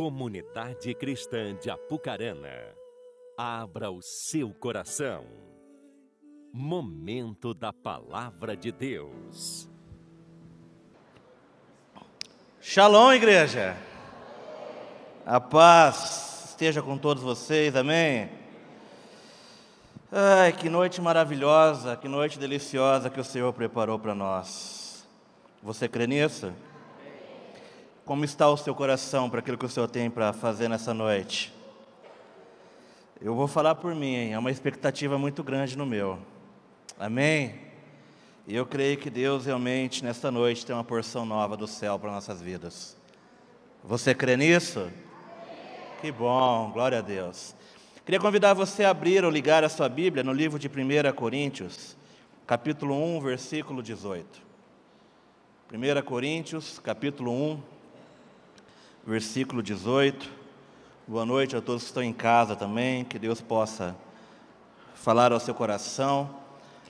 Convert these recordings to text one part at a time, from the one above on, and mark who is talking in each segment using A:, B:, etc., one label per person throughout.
A: Comunidade Cristã de Apucarana, abra o seu coração. Momento da Palavra de Deus.
B: Shalom, igreja. A paz esteja com todos vocês, amém. Ai, que noite maravilhosa, que noite deliciosa que o Senhor preparou para nós. Você crê nisso? Como está o seu coração para aquilo que o Senhor tem para fazer nessa noite? Eu vou falar por mim, hein? é uma expectativa muito grande no meu. Amém? E eu creio que Deus realmente, nesta noite, tem uma porção nova do céu para nossas vidas. Você crê nisso? Que bom, glória a Deus. Queria convidar você a abrir ou ligar a sua Bíblia no livro de 1 Coríntios, capítulo 1, versículo 18. 1 Coríntios, capítulo 1, versículo 18. Boa noite a todos que estão em casa também, que Deus possa falar ao seu coração.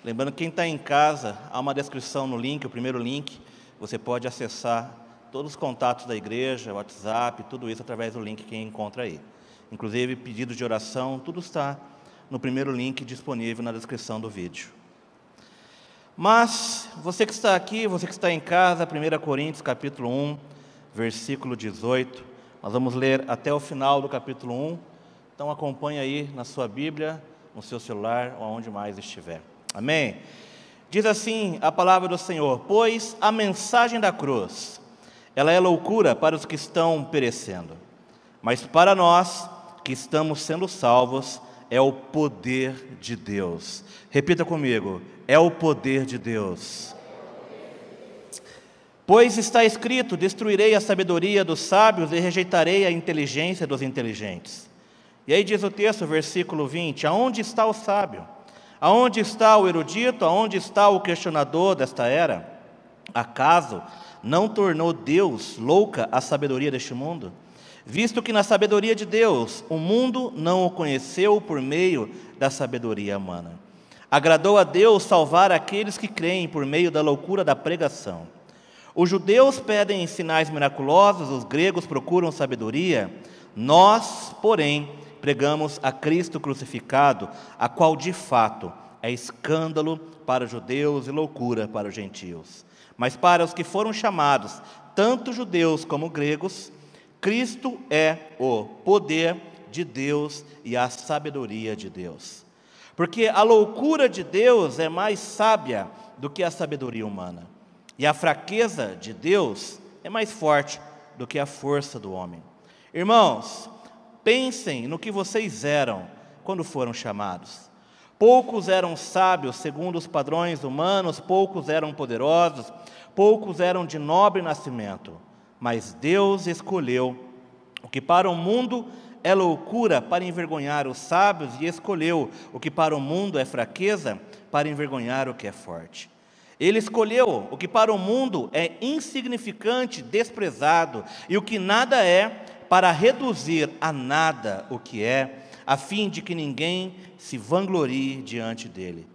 B: Lembrando, quem está em casa, há uma descrição no link, o primeiro link, você pode acessar todos os contatos da igreja, WhatsApp, tudo isso através do link que encontra aí. Inclusive, pedidos de oração, tudo está no primeiro link disponível na descrição do vídeo. Mas, você que está aqui, você que está em casa, 1 Coríntios capítulo 1, versículo 18, nós vamos ler até o final do capítulo 1, então acompanhe aí na sua Bíblia, no seu celular, ou aonde mais estiver. Amém? Diz assim a palavra do Senhor: Pois a mensagem da cruz, ela é loucura para os que estão perecendo, mas para nós que estamos sendo salvos, é o poder de Deus. Repita comigo: é o poder de Deus. Pois está escrito: Destruirei a sabedoria dos sábios e rejeitarei a inteligência dos inteligentes. E aí diz o texto, versículo 20: Aonde está o sábio? Aonde está o erudito? Aonde está o questionador desta era? Acaso não tornou Deus louca a sabedoria deste mundo? visto que na sabedoria de Deus o mundo não o conheceu por meio da sabedoria humana. Agradou a Deus salvar aqueles que creem por meio da loucura da pregação. Os judeus pedem sinais miraculosos, os gregos procuram sabedoria. Nós, porém, pregamos a Cristo crucificado, a qual de fato é escândalo para os judeus e loucura para os gentios. Mas para os que foram chamados, tanto judeus como gregos, Cristo é o poder de Deus e a sabedoria de Deus. Porque a loucura de Deus é mais sábia do que a sabedoria humana. E a fraqueza de Deus é mais forte do que a força do homem. Irmãos, pensem no que vocês eram quando foram chamados. Poucos eram sábios segundo os padrões humanos, poucos eram poderosos, poucos eram de nobre nascimento mas Deus escolheu o que para o mundo é loucura para envergonhar os sábios, e escolheu o que para o mundo é fraqueza para envergonhar o que é forte. Ele escolheu o que para o mundo é insignificante, desprezado, e o que nada é, para reduzir a nada o que é, a fim de que ninguém se vanglorie diante dele.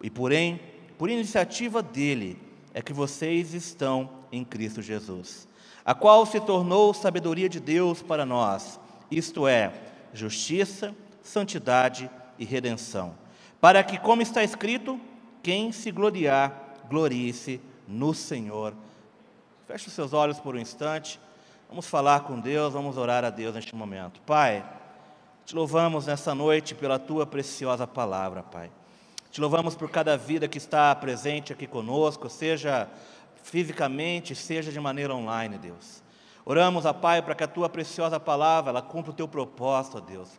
B: E porém, por iniciativa dele, é que vocês estão em Cristo Jesus a qual se tornou sabedoria de Deus para nós, isto é, justiça, santidade e redenção, para que, como está escrito, quem se gloriar, glorie-se no Senhor. Feche os seus olhos por um instante, vamos falar com Deus, vamos orar a Deus neste momento. Pai, te louvamos nessa noite pela tua preciosa palavra, Pai. Te louvamos por cada vida que está presente aqui conosco, seja fisicamente, seja de maneira online, Deus. Oramos, a Pai, para que a tua preciosa palavra ela cumpra o teu propósito, Deus.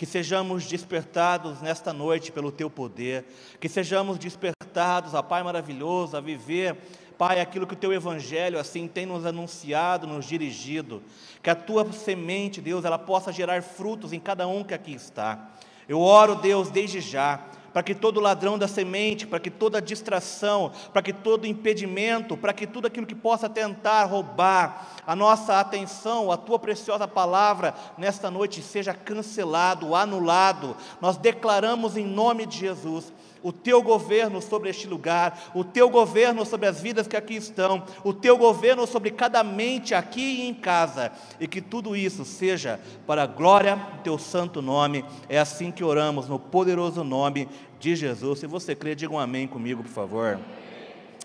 B: Que sejamos despertados nesta noite pelo teu poder, que sejamos despertados, Pai maravilhoso, a viver, Pai, aquilo que o teu evangelho assim tem nos anunciado, nos dirigido. Que a tua semente, Deus, ela possa gerar frutos em cada um que aqui está. Eu oro, Deus, desde já, para que todo ladrão da semente, para que toda distração, para que todo impedimento, para que tudo aquilo que possa tentar roubar a nossa atenção, a tua preciosa palavra, nesta noite seja cancelado, anulado. Nós declaramos em nome de Jesus o teu governo sobre este lugar, o teu governo sobre as vidas que aqui estão, o teu governo sobre cada mente aqui e em casa, e que tudo isso seja para a glória do teu santo nome. É assim que oramos, no poderoso nome de Jesus. Se você crê, diga um amém comigo, por favor.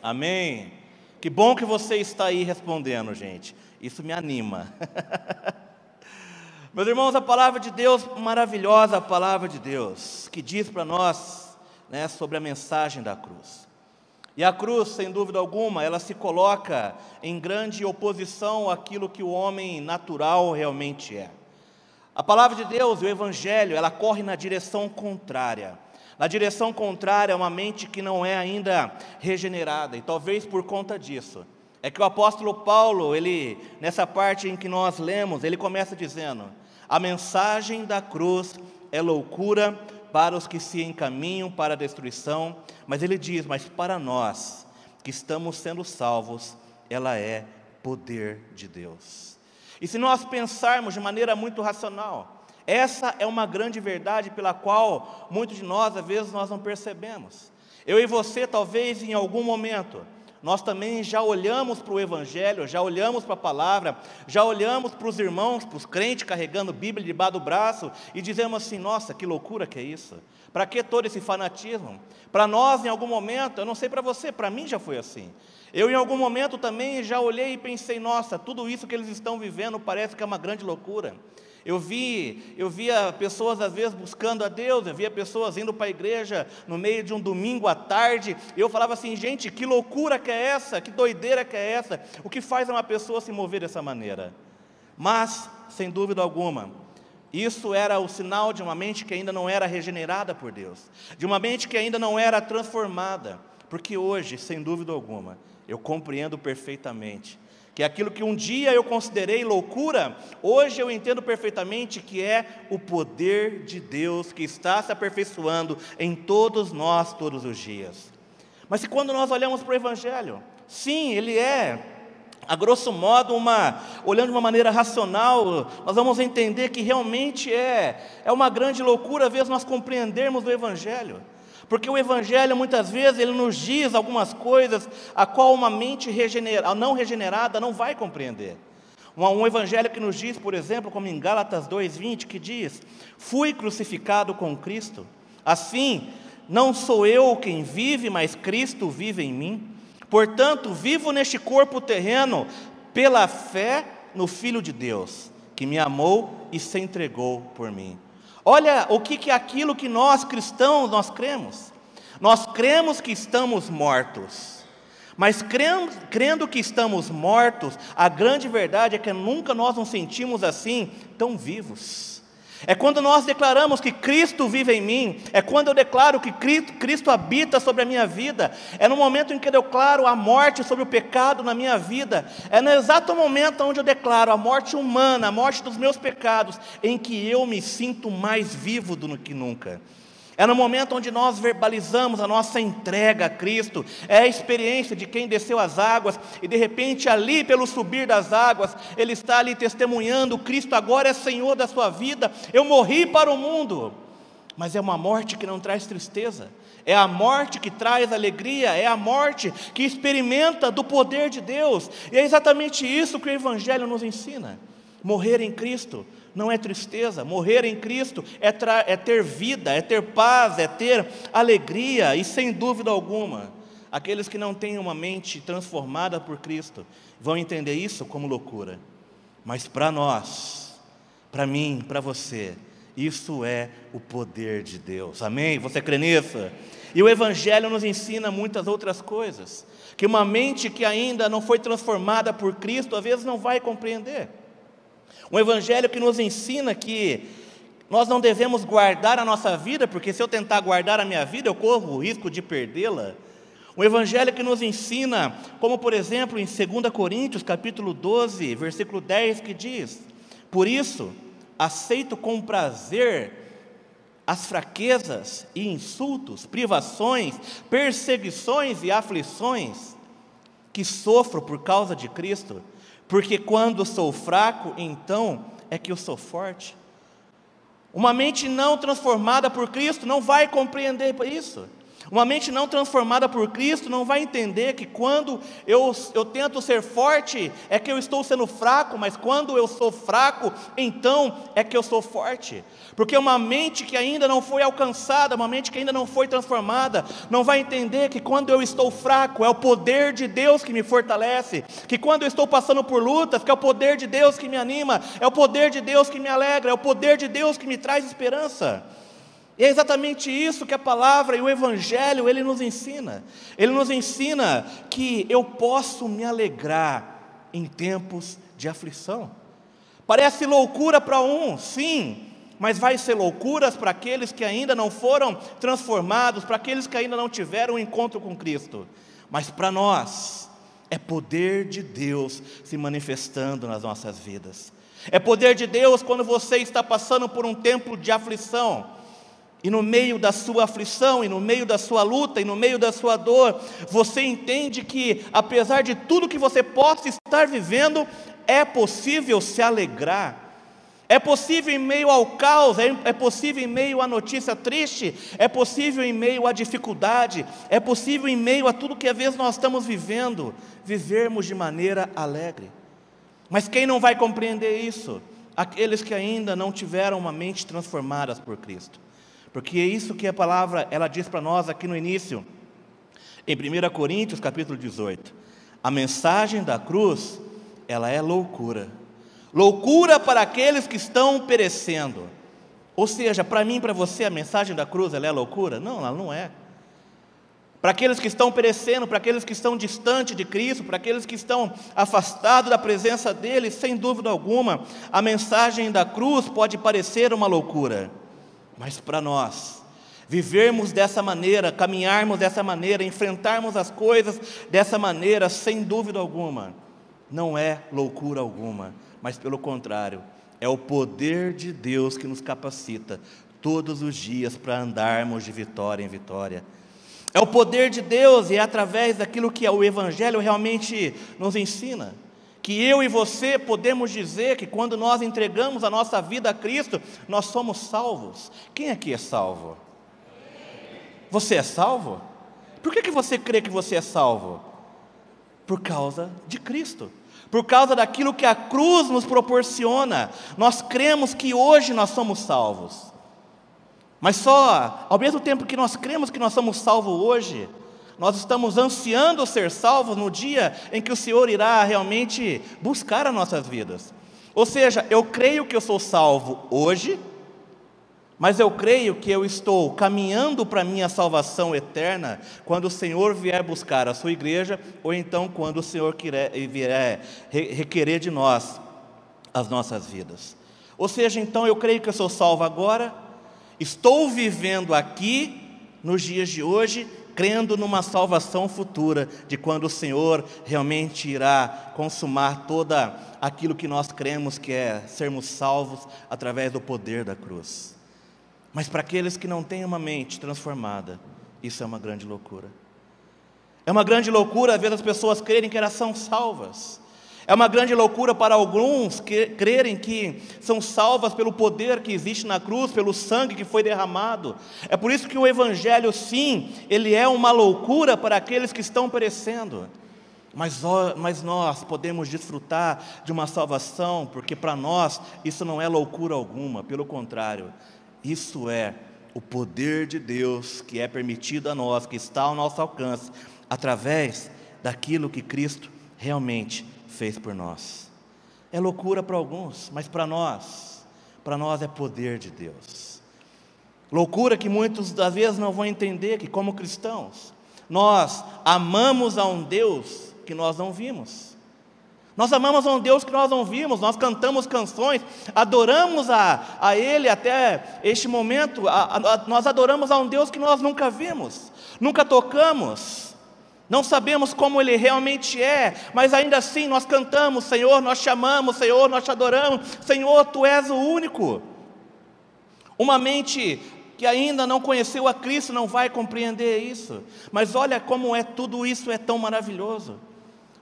B: Amém. Que bom que você está aí respondendo, gente. Isso me anima. Meus irmãos, a palavra de Deus, maravilhosa a palavra de Deus, que diz para nós né, sobre a mensagem da cruz. E a cruz, sem dúvida alguma, ela se coloca em grande oposição àquilo que o homem natural realmente é. A palavra de Deus, o Evangelho, ela corre na direção contrária. Na direção contrária a uma mente que não é ainda regenerada, e talvez por conta disso, é que o apóstolo Paulo, ele, nessa parte em que nós lemos, ele começa dizendo: a mensagem da cruz é loucura para os que se encaminham para a destruição, mas ele diz: mas para nós que estamos sendo salvos, ela é poder de Deus. E se nós pensarmos de maneira muito racional, essa é uma grande verdade pela qual muitos de nós, às vezes, nós não percebemos. Eu e você, talvez em algum momento, nós também já olhamos para o Evangelho, já olhamos para a palavra, já olhamos para os irmãos, para os crentes carregando Bíblia debaixo do braço e dizemos assim: nossa, que loucura que é isso? Para que todo esse fanatismo? Para nós, em algum momento, eu não sei para você, para mim já foi assim. Eu, em algum momento, também já olhei e pensei: nossa, tudo isso que eles estão vivendo parece que é uma grande loucura. Eu vi, eu via pessoas às vezes buscando a Deus, eu via pessoas indo para a igreja no meio de um domingo à tarde, eu falava assim, gente, que loucura que é essa? Que doideira que é essa? O que faz uma pessoa se mover dessa maneira? Mas, sem dúvida alguma, isso era o sinal de uma mente que ainda não era regenerada por Deus, de uma mente que ainda não era transformada, porque hoje, sem dúvida alguma, eu compreendo perfeitamente que é aquilo que um dia eu considerei loucura, hoje eu entendo perfeitamente que é o poder de Deus que está se aperfeiçoando em todos nós todos os dias. Mas se quando nós olhamos para o Evangelho, sim, ele é, a grosso modo, uma, olhando de uma maneira racional, nós vamos entender que realmente é, é uma grande loucura, às vezes, nós compreendermos o Evangelho. Porque o Evangelho, muitas vezes, ele nos diz algumas coisas a qual uma mente regenerada, não regenerada não vai compreender. Um Evangelho que nos diz, por exemplo, como em Gálatas 2,20, que diz: Fui crucificado com Cristo, assim, não sou eu quem vive, mas Cristo vive em mim. Portanto, vivo neste corpo terreno pela fé no Filho de Deus, que me amou e se entregou por mim. Olha o que, é aquilo que nós cristãos nós cremos. Nós cremos que estamos mortos. Mas crendo que estamos mortos, a grande verdade é que nunca nós nos sentimos assim tão vivos. É quando nós declaramos que Cristo vive em mim, é quando eu declaro que Cristo habita sobre a minha vida, é no momento em que eu declaro a morte sobre o pecado na minha vida, é no exato momento onde eu declaro a morte humana, a morte dos meus pecados, em que eu me sinto mais vivo do que nunca. É no momento onde nós verbalizamos a nossa entrega a Cristo, é a experiência de quem desceu as águas e de repente, ali pelo subir das águas, ele está ali testemunhando: Cristo agora é Senhor da sua vida, eu morri para o mundo. Mas é uma morte que não traz tristeza, é a morte que traz alegria, é a morte que experimenta do poder de Deus, e é exatamente isso que o Evangelho nos ensina: morrer em Cristo não é tristeza, morrer em Cristo é, é ter vida, é ter paz, é ter alegria, e sem dúvida alguma, aqueles que não têm uma mente transformada por Cristo vão entender isso como loucura, mas para nós, para mim, para você, isso é o poder de Deus, amém? Você crê nisso? E o Evangelho nos ensina muitas outras coisas, que uma mente que ainda não foi transformada por Cristo, às vezes não vai compreender. Um evangelho que nos ensina que nós não devemos guardar a nossa vida, porque se eu tentar guardar a minha vida, eu corro o risco de perdê-la. Um evangelho que nos ensina, como por exemplo em 2 Coríntios, capítulo 12, versículo 10, que diz: Por isso, aceito com prazer as fraquezas e insultos, privações, perseguições e aflições que sofro por causa de Cristo porque quando sou fraco, então é que eu sou forte. Uma mente não transformada por Cristo não vai compreender isso. Uma mente não transformada por Cristo não vai entender que quando eu, eu tento ser forte, é que eu estou sendo fraco, mas quando eu sou fraco, então é que eu sou forte. Porque uma mente que ainda não foi alcançada, uma mente que ainda não foi transformada, não vai entender que quando eu estou fraco, é o poder de Deus que me fortalece, que quando eu estou passando por lutas, que é o poder de Deus que me anima, é o poder de Deus que me alegra, é o poder de Deus que me traz esperança. E é exatamente isso que a palavra e o evangelho ele nos ensina. Ele nos ensina que eu posso me alegrar em tempos de aflição. Parece loucura para um, sim, mas vai ser loucuras para aqueles que ainda não foram transformados, para aqueles que ainda não tiveram um encontro com Cristo. Mas para nós é poder de Deus se manifestando nas nossas vidas. É poder de Deus quando você está passando por um tempo de aflição e no meio da sua aflição, e no meio da sua luta, e no meio da sua dor, você entende que, apesar de tudo que você possa estar vivendo, é possível se alegrar. É possível em meio ao caos, é, é possível em meio à notícia triste, é possível em meio à dificuldade, é possível em meio a tudo que às vezes nós estamos vivendo, vivermos de maneira alegre. Mas quem não vai compreender isso? Aqueles que ainda não tiveram uma mente transformada por Cristo. Porque é isso que a palavra ela diz para nós aqui no início, em 1 Coríntios capítulo 18. A mensagem da cruz, ela é loucura. Loucura para aqueles que estão perecendo. Ou seja, para mim para você, a mensagem da cruz ela é loucura? Não, ela não é. Para aqueles que estão perecendo, para aqueles que estão distantes de Cristo, para aqueles que estão afastados da presença dele, sem dúvida alguma, a mensagem da cruz pode parecer uma loucura. Mas para nós, vivermos dessa maneira, caminharmos dessa maneira, enfrentarmos as coisas dessa maneira, sem dúvida alguma, não é loucura alguma, mas pelo contrário, é o poder de Deus que nos capacita todos os dias para andarmos de vitória em vitória. É o poder de Deus e é através daquilo que o Evangelho realmente nos ensina que eu e você podemos dizer que quando nós entregamos a nossa vida a Cristo, nós somos salvos. Quem aqui é salvo? Você é salvo? Por que, que você crê que você é salvo? Por causa de Cristo, por causa daquilo que a cruz nos proporciona. Nós cremos que hoje nós somos salvos. Mas só, ao mesmo tempo que nós cremos que nós somos salvos hoje, nós estamos ansiando ser salvos no dia em que o Senhor irá realmente buscar as nossas vidas. Ou seja, eu creio que eu sou salvo hoje, mas eu creio que eu estou caminhando para a minha salvação eterna quando o Senhor vier buscar a sua igreja, ou então quando o Senhor vier requerer de nós as nossas vidas. Ou seja, então eu creio que eu sou salvo agora, estou vivendo aqui, nos dias de hoje, crendo numa salvação futura, de quando o Senhor realmente irá consumar toda aquilo que nós cremos que é sermos salvos através do poder da cruz. Mas para aqueles que não têm uma mente transformada, isso é uma grande loucura. É uma grande loucura, às vezes, as pessoas crerem que elas são salvas. É uma grande loucura para alguns que, crerem que são salvas pelo poder que existe na cruz, pelo sangue que foi derramado. É por isso que o Evangelho, sim, ele é uma loucura para aqueles que estão perecendo. Mas, mas nós podemos desfrutar de uma salvação, porque para nós isso não é loucura alguma, pelo contrário, isso é o poder de Deus que é permitido a nós, que está ao nosso alcance, através daquilo que Cristo realmente fez por nós. É loucura para alguns, mas para nós, para nós é poder de Deus. Loucura que muitos das vezes não vão entender que como cristãos, nós amamos a um Deus que nós não vimos. Nós amamos a um Deus que nós não vimos, nós cantamos canções, adoramos a, a Ele até este momento, a, a, nós adoramos a um Deus que nós nunca vimos, nunca tocamos, não sabemos como Ele realmente é, mas ainda assim nós cantamos: Senhor, nós te amamos, Senhor, nós te adoramos, Senhor, Tu és o único. Uma mente que ainda não conheceu a Cristo não vai compreender isso, mas olha como é tudo isso é tão maravilhoso.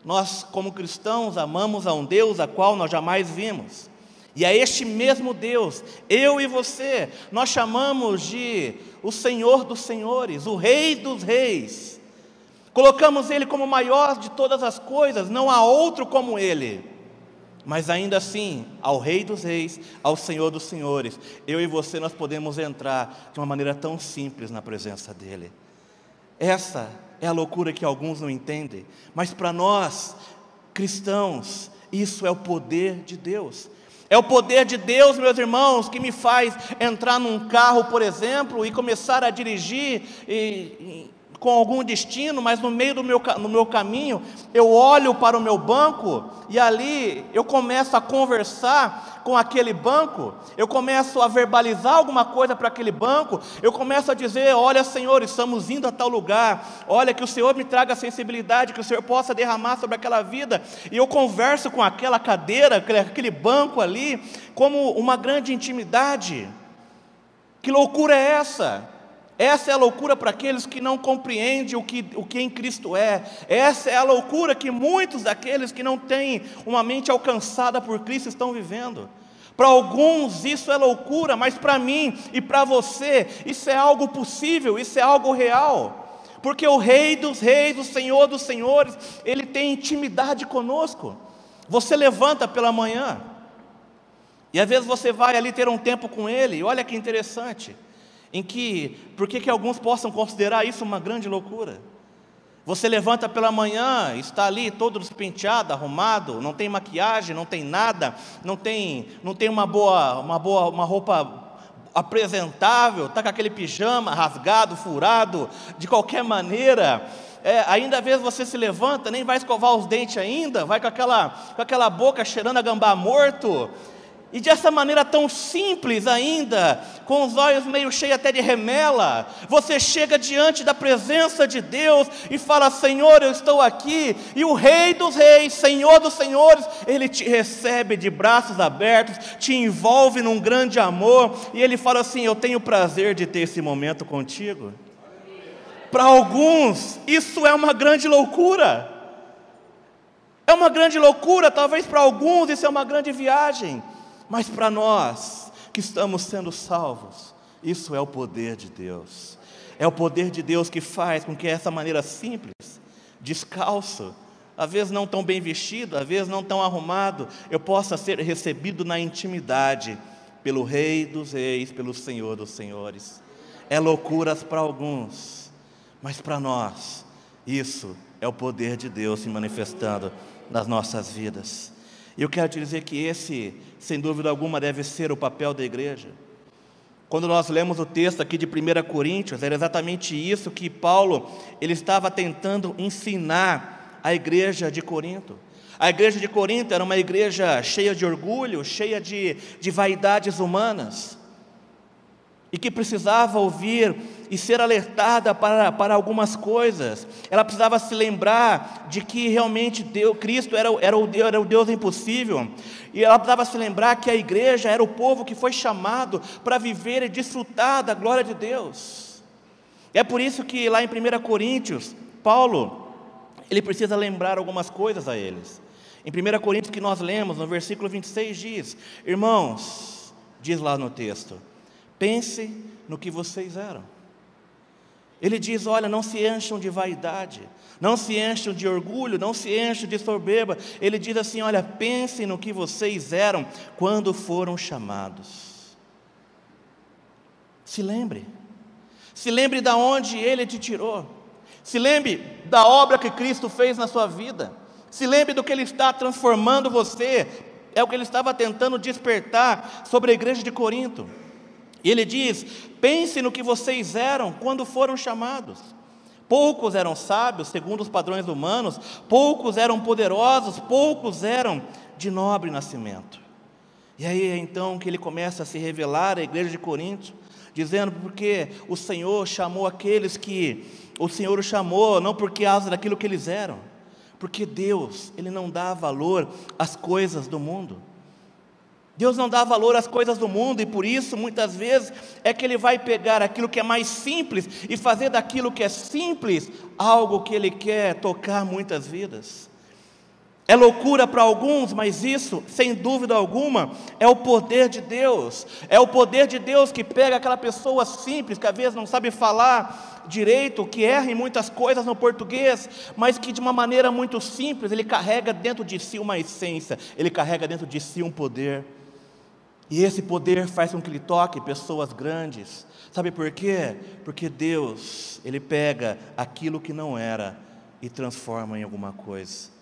B: Nós, como cristãos, amamos a um Deus a qual nós jamais vimos, E a este mesmo Deus, eu e você, nós chamamos de o Senhor dos Senhores, o Rei dos Reis. Colocamos Ele como maior de todas as coisas, não há outro como Ele. Mas ainda assim, ao Rei dos Reis, ao Senhor dos Senhores, eu e você nós podemos entrar de uma maneira tão simples na presença dEle. Essa é a loucura que alguns não entendem, mas para nós, cristãos, isso é o poder de Deus. É o poder de Deus, meus irmãos, que me faz entrar num carro, por exemplo, e começar a dirigir e, com algum destino, mas no meio do meu, no meu caminho, eu olho para o meu banco e ali eu começo a conversar com aquele banco, eu começo a verbalizar alguma coisa para aquele banco, eu começo a dizer: Olha, Senhor, estamos indo a tal lugar, olha, que o Senhor me traga sensibilidade, que o Senhor possa derramar sobre aquela vida, e eu converso com aquela cadeira, aquele banco ali, como uma grande intimidade. Que loucura é essa? Essa é a loucura para aqueles que não compreendem o que, o que em Cristo é. Essa é a loucura que muitos daqueles que não têm uma mente alcançada por Cristo estão vivendo. Para alguns isso é loucura, mas para mim e para você isso é algo possível, isso é algo real. Porque o Rei dos Reis, o Senhor dos Senhores, Ele tem intimidade conosco. Você levanta pela manhã, e às vezes você vai ali ter um tempo com Ele, e olha que interessante em que, por que alguns possam considerar isso uma grande loucura? Você levanta pela manhã, está ali todo despenteado, arrumado, não tem maquiagem, não tem nada, não tem, não tem uma boa, uma boa, uma roupa apresentável, está com aquele pijama rasgado, furado, de qualquer maneira. É, ainda às vezes você se levanta, nem vai escovar os dentes ainda, vai com aquela, com aquela boca cheirando a gambá morto, e dessa maneira tão simples ainda, com os olhos meio cheios até de remela, você chega diante da presença de Deus e fala: Senhor, eu estou aqui, e o Rei dos Reis, Senhor dos Senhores, Ele te recebe de braços abertos, te envolve num grande amor, e Ele fala assim: Eu tenho prazer de ter esse momento contigo. Para alguns, isso é uma grande loucura. É uma grande loucura, talvez para alguns isso é uma grande viagem. Mas para nós que estamos sendo salvos, isso é o poder de Deus. É o poder de Deus que faz com que essa maneira simples, descalço, às vezes não tão bem vestido, às vezes não tão arrumado, eu possa ser recebido na intimidade pelo Rei dos Reis, pelo Senhor dos Senhores. É loucuras para alguns, mas para nós, isso é o poder de Deus se manifestando nas nossas vidas. E eu quero te dizer que esse, sem dúvida alguma, deve ser o papel da igreja. Quando nós lemos o texto aqui de 1 Coríntios, era exatamente isso que Paulo ele estava tentando ensinar à igreja de Corinto. A igreja de Corinto era uma igreja cheia de orgulho, cheia de, de vaidades humanas e que precisava ouvir e ser alertada para, para algumas coisas. Ela precisava se lembrar de que realmente Deus, Cristo era, era, o, era o Deus impossível. E ela precisava se lembrar que a igreja era o povo que foi chamado para viver e desfrutar da glória de Deus. É por isso que lá em 1 Coríntios, Paulo, ele precisa lembrar algumas coisas a eles. Em 1 Coríntios que nós lemos, no versículo 26 diz: Irmãos, diz lá no texto, Pense no que vocês eram. Ele diz: olha, não se encham de vaidade, não se encham de orgulho, não se encham de soberba. Ele diz assim: olha, pensem no que vocês eram quando foram chamados. Se lembre, se lembre da onde Ele te tirou, se lembre da obra que Cristo fez na sua vida, se lembre do que Ele está transformando você, é o que Ele estava tentando despertar sobre a igreja de Corinto. E ele diz: pense no que vocês eram quando foram chamados. Poucos eram sábios, segundo os padrões humanos, poucos eram poderosos, poucos eram de nobre nascimento. E aí é então que ele começa a se revelar à igreja de Corinto, dizendo porque o Senhor chamou aqueles que o Senhor o chamou, não porque causa daquilo que eles eram, porque Deus, ele não dá valor às coisas do mundo. Deus não dá valor às coisas do mundo e por isso, muitas vezes, é que Ele vai pegar aquilo que é mais simples e fazer daquilo que é simples algo que Ele quer tocar muitas vidas. É loucura para alguns, mas isso, sem dúvida alguma, é o poder de Deus. É o poder de Deus que pega aquela pessoa simples, que às vezes não sabe falar direito, que erra em muitas coisas no português, mas que de uma maneira muito simples, ele carrega dentro de si uma essência, ele carrega dentro de si um poder. E esse poder faz com que ele toque pessoas grandes. Sabe por quê? Porque Deus, ele pega aquilo que não era e transforma em alguma coisa.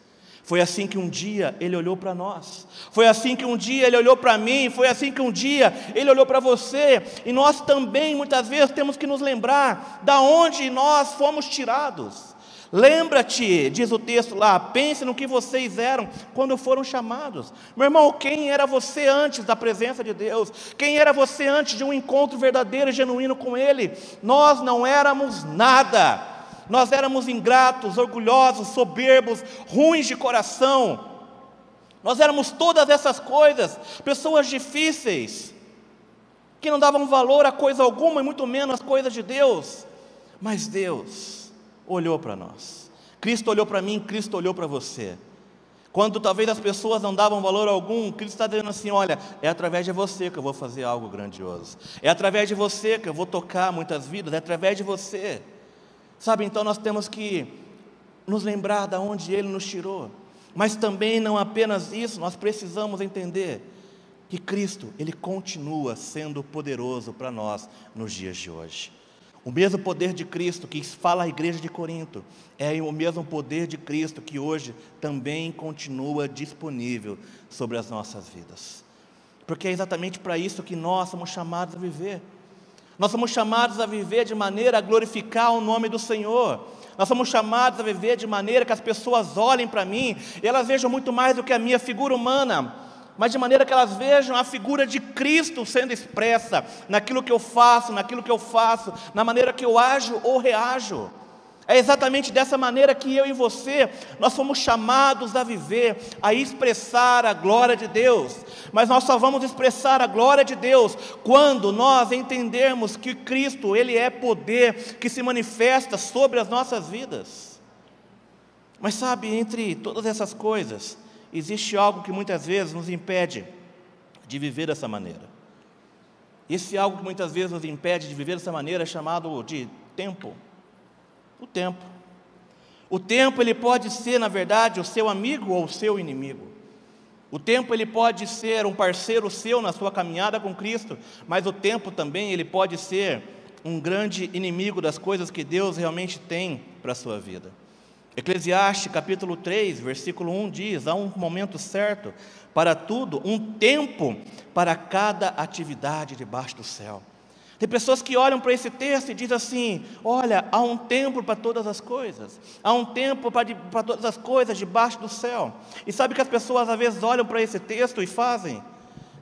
B: Foi assim que um dia ele olhou para nós. Foi assim que um dia ele olhou para mim. Foi assim que um dia ele olhou para você. E nós também, muitas vezes, temos que nos lembrar da onde nós fomos tirados. Lembra-te, diz o texto lá, pense no que vocês eram quando foram chamados. Meu irmão, quem era você antes da presença de Deus? Quem era você antes de um encontro verdadeiro e genuíno com Ele? Nós não éramos nada. Nós éramos ingratos, orgulhosos, soberbos, ruins de coração. Nós éramos todas essas coisas, pessoas difíceis, que não davam valor a coisa alguma e muito menos as coisas de Deus. Mas Deus olhou para nós. Cristo olhou para mim, Cristo olhou para você. Quando talvez as pessoas não davam valor algum, Cristo está dizendo assim: olha, é através de você que eu vou fazer algo grandioso, é através de você que eu vou tocar muitas vidas, é através de você. Sabe, então nós temos que nos lembrar de onde Ele nos tirou. Mas também não apenas isso, nós precisamos entender que Cristo, Ele continua sendo poderoso para nós nos dias de hoje. O mesmo poder de Cristo que fala à igreja de Corinto, é o mesmo poder de Cristo que hoje também continua disponível sobre as nossas vidas. Porque é exatamente para isso que nós somos chamados a viver. Nós somos chamados a viver de maneira a glorificar o nome do Senhor. Nós somos chamados a viver de maneira que as pessoas olhem para mim e elas vejam muito mais do que a minha figura humana, mas de maneira que elas vejam a figura de Cristo sendo expressa naquilo que eu faço, naquilo que eu faço, na maneira que eu ajo ou reajo. É exatamente dessa maneira que eu e você, nós fomos chamados a viver, a expressar a glória de Deus. Mas nós só vamos expressar a glória de Deus quando nós entendermos que Cristo, Ele é poder que se manifesta sobre as nossas vidas. Mas sabe, entre todas essas coisas, existe algo que muitas vezes nos impede de viver dessa maneira. Esse algo que muitas vezes nos impede de viver dessa maneira é chamado de tempo. O tempo. O tempo ele pode ser, na verdade, o seu amigo ou o seu inimigo. O tempo ele pode ser um parceiro seu na sua caminhada com Cristo, mas o tempo também ele pode ser um grande inimigo das coisas que Deus realmente tem para a sua vida. Eclesiastes capítulo 3, versículo 1 diz: há um momento certo para tudo, um tempo para cada atividade debaixo do céu. Tem pessoas que olham para esse texto e dizem assim: olha, há um tempo para todas as coisas, há um tempo para, para todas as coisas debaixo do céu. E sabe que as pessoas às vezes olham para esse texto e fazem?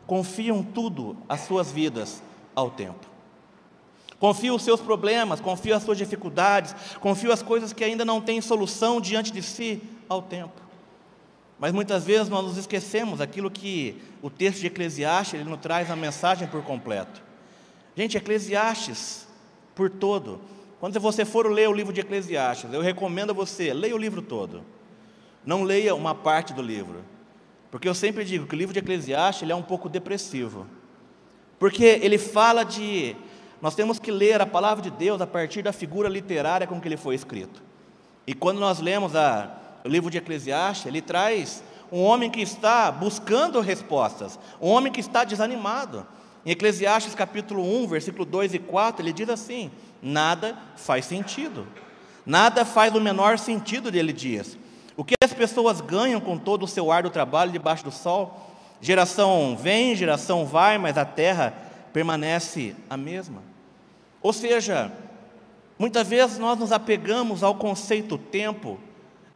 B: Confiam tudo, as suas vidas, ao tempo. Confiam os seus problemas, confiam as suas dificuldades, confiam as coisas que ainda não têm solução diante de si ao tempo. Mas muitas vezes nós nos esquecemos aquilo que o texto de Eclesiastes ele nos traz a mensagem por completo. Gente, Eclesiastes, por todo. Quando você for ler o livro de Eclesiastes, eu recomendo a você, leia o livro todo. Não leia uma parte do livro. Porque eu sempre digo que o livro de Eclesiastes ele é um pouco depressivo. Porque ele fala de. Nós temos que ler a palavra de Deus a partir da figura literária com que ele foi escrito. E quando nós lemos a, o livro de Eclesiastes, ele traz um homem que está buscando respostas, um homem que está desanimado. Em Eclesiastes capítulo 1, versículo 2 e 4, ele diz assim: nada faz sentido. Nada faz o menor sentido, ele diz. O que as pessoas ganham com todo o seu árduo trabalho debaixo do sol? Geração vem, geração vai, mas a terra permanece a mesma. Ou seja, muitas vezes nós nos apegamos ao conceito tempo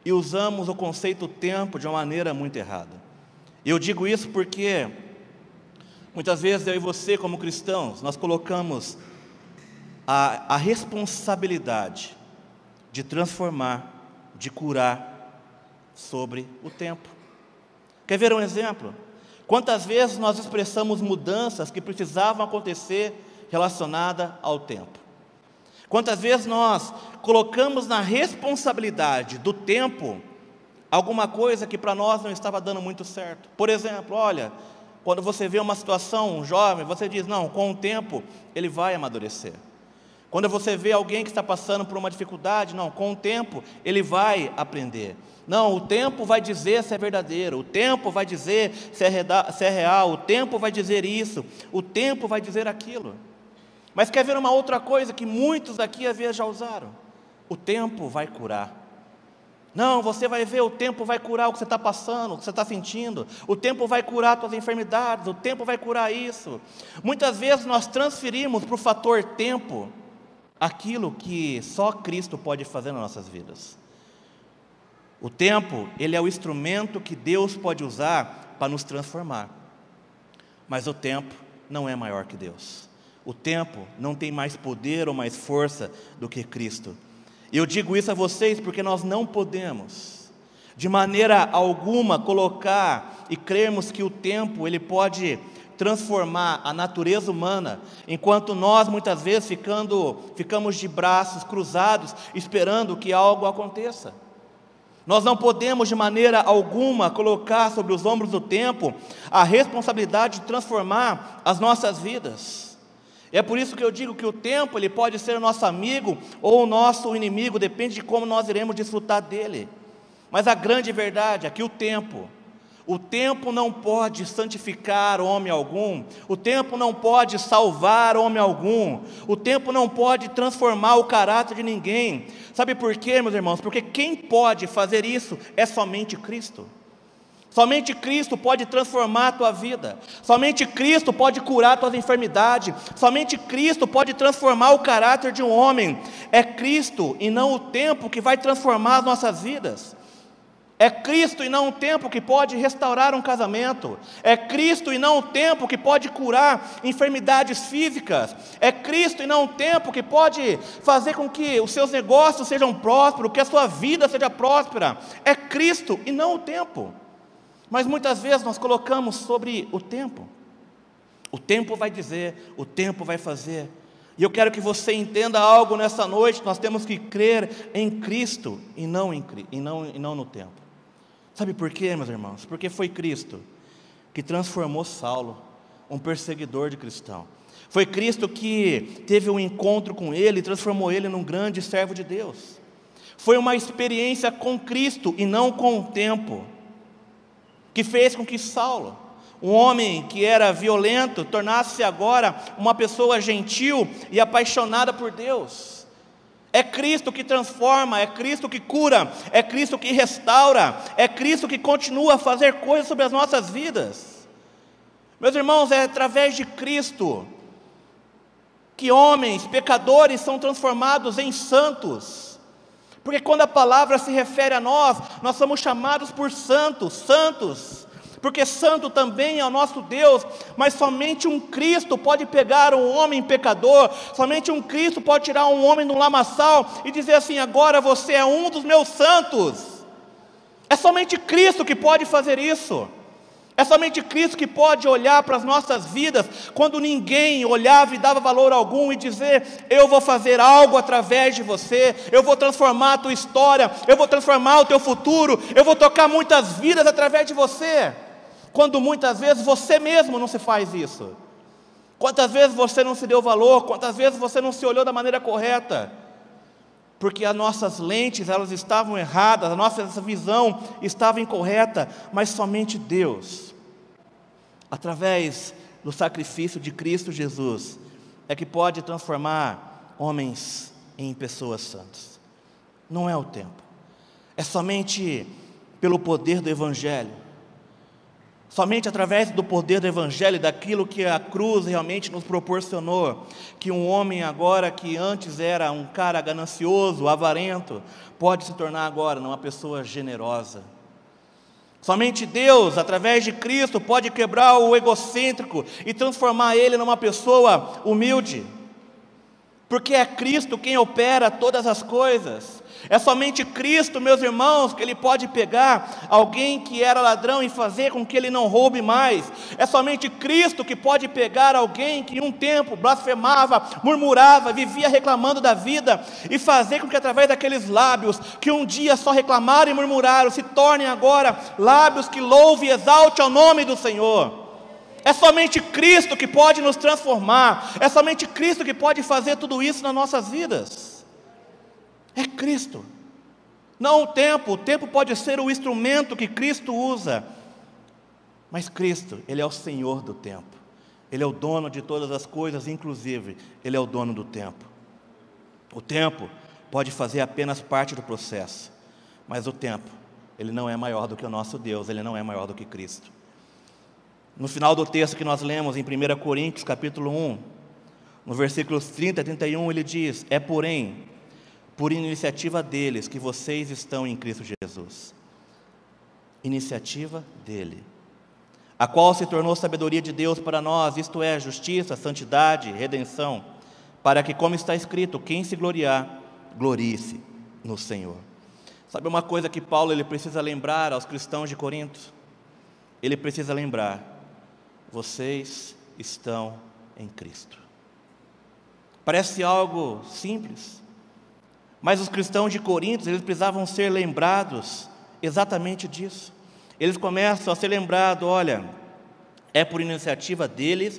B: e usamos o conceito tempo de uma maneira muito errada. Eu digo isso porque Muitas vezes eu e você, como cristãos, nós colocamos a, a responsabilidade de transformar, de curar sobre o tempo. Quer ver um exemplo? Quantas vezes nós expressamos mudanças que precisavam acontecer relacionada ao tempo? Quantas vezes nós colocamos na responsabilidade do tempo alguma coisa que para nós não estava dando muito certo. Por exemplo, olha, quando você vê uma situação, um jovem, você diz: não, com o tempo ele vai amadurecer. Quando você vê alguém que está passando por uma dificuldade, não, com o tempo ele vai aprender. Não, o tempo vai dizer se é verdadeiro, o tempo vai dizer se é, se é real, o tempo vai dizer isso, o tempo vai dizer aquilo. Mas quer ver uma outra coisa que muitos aqui às vezes já usaram? O tempo vai curar. Não, você vai ver, o tempo vai curar o que você está passando, o que você está sentindo, o tempo vai curar as suas enfermidades, o tempo vai curar isso. Muitas vezes nós transferimos para o fator tempo aquilo que só Cristo pode fazer nas nossas vidas. O tempo, ele é o instrumento que Deus pode usar para nos transformar. Mas o tempo não é maior que Deus. O tempo não tem mais poder ou mais força do que Cristo. Eu digo isso a vocês porque nós não podemos, de maneira alguma, colocar e crermos que o tempo ele pode transformar a natureza humana, enquanto nós muitas vezes ficando, ficamos de braços cruzados esperando que algo aconteça. Nós não podemos de maneira alguma colocar sobre os ombros do tempo a responsabilidade de transformar as nossas vidas. É por isso que eu digo que o tempo ele pode ser nosso amigo ou o nosso inimigo, depende de como nós iremos desfrutar dele. Mas a grande verdade é que o tempo o tempo não pode santificar homem algum, o tempo não pode salvar homem algum, o tempo não pode transformar o caráter de ninguém. Sabe por quê, meus irmãos? Porque quem pode fazer isso é somente Cristo. Somente Cristo pode transformar a tua vida. Somente Cristo pode curar tuas enfermidades. Somente Cristo pode transformar o caráter de um homem. É Cristo e não o tempo que vai transformar as nossas vidas. É Cristo e não o tempo que pode restaurar um casamento. É Cristo e não o tempo que pode curar enfermidades físicas. É Cristo e não o tempo que pode fazer com que os seus negócios sejam prósperos, que a sua vida seja próspera. É Cristo e não o tempo. Mas muitas vezes nós colocamos sobre o tempo. O tempo vai dizer, o tempo vai fazer. E eu quero que você entenda algo nessa noite. Nós temos que crer em Cristo e não, em, e não, e não no tempo. Sabe por quê, meus irmãos? Porque foi Cristo que transformou Saulo, um perseguidor de cristão. Foi Cristo que teve um encontro com ele e transformou ele num grande servo de Deus. Foi uma experiência com Cristo e não com o tempo, que fez com que Saulo, um homem que era violento, tornasse agora uma pessoa gentil e apaixonada por Deus. É Cristo que transforma, é Cristo que cura, é Cristo que restaura, é Cristo que continua a fazer coisas sobre as nossas vidas. Meus irmãos, é através de Cristo que homens, pecadores, são transformados em santos. Porque quando a palavra se refere a nós, nós somos chamados por santos, santos porque santo também é o nosso Deus, mas somente um Cristo pode pegar um homem pecador, somente um Cristo pode tirar um homem do lamaçal e dizer assim: agora você é um dos meus santos. É somente Cristo que pode fazer isso. É somente Cristo que pode olhar para as nossas vidas quando ninguém olhava e dava valor algum e dizer: Eu vou fazer algo através de você, eu vou transformar a tua história, eu vou transformar o teu futuro, eu vou tocar muitas vidas através de você quando muitas vezes você mesmo não se faz isso. Quantas vezes você não se deu valor, quantas vezes você não se olhou da maneira correta? Porque as nossas lentes, elas estavam erradas, a nossa visão estava incorreta, mas somente Deus, através do sacrifício de Cristo Jesus, é que pode transformar homens em pessoas santas. Não é o tempo. É somente pelo poder do Evangelho Somente através do poder do Evangelho, daquilo que a cruz realmente nos proporcionou, que um homem agora que antes era um cara ganancioso, avarento, pode se tornar agora uma pessoa generosa. Somente Deus, através de Cristo, pode quebrar o egocêntrico e transformar ele numa pessoa humilde. Porque é Cristo quem opera todas as coisas. É somente Cristo, meus irmãos, que Ele pode pegar alguém que era ladrão e fazer com que ele não roube mais. É somente Cristo que pode pegar alguém que um tempo blasfemava, murmurava, vivia reclamando da vida e fazer com que através daqueles lábios que um dia só reclamaram e murmuraram se tornem agora lábios que louve e exalte ao nome do Senhor. É somente Cristo que pode nos transformar, é somente Cristo que pode fazer tudo isso nas nossas vidas. É Cristo. Não o tempo, o tempo pode ser o instrumento que Cristo usa. Mas Cristo, Ele é o Senhor do tempo. Ele é o dono de todas as coisas, inclusive, Ele é o dono do tempo. O tempo pode fazer apenas parte do processo, mas o tempo, Ele não é maior do que o nosso Deus, Ele não é maior do que Cristo. No final do texto que nós lemos em 1 Coríntios, capítulo 1, no versículos 30 e 31, ele diz: É porém por iniciativa deles que vocês estão em Cristo Jesus. Iniciativa dele, a qual se tornou sabedoria de Deus para nós, isto é, justiça, santidade, redenção, para que, como está escrito, quem se gloriar, glorie-se no Senhor. Sabe uma coisa que Paulo ele precisa lembrar aos cristãos de Corinto? Ele precisa lembrar: vocês estão em Cristo. Parece algo simples, mas os cristãos de Corinto, eles precisavam ser lembrados exatamente disso. Eles começam a ser lembrados: olha, é por iniciativa deles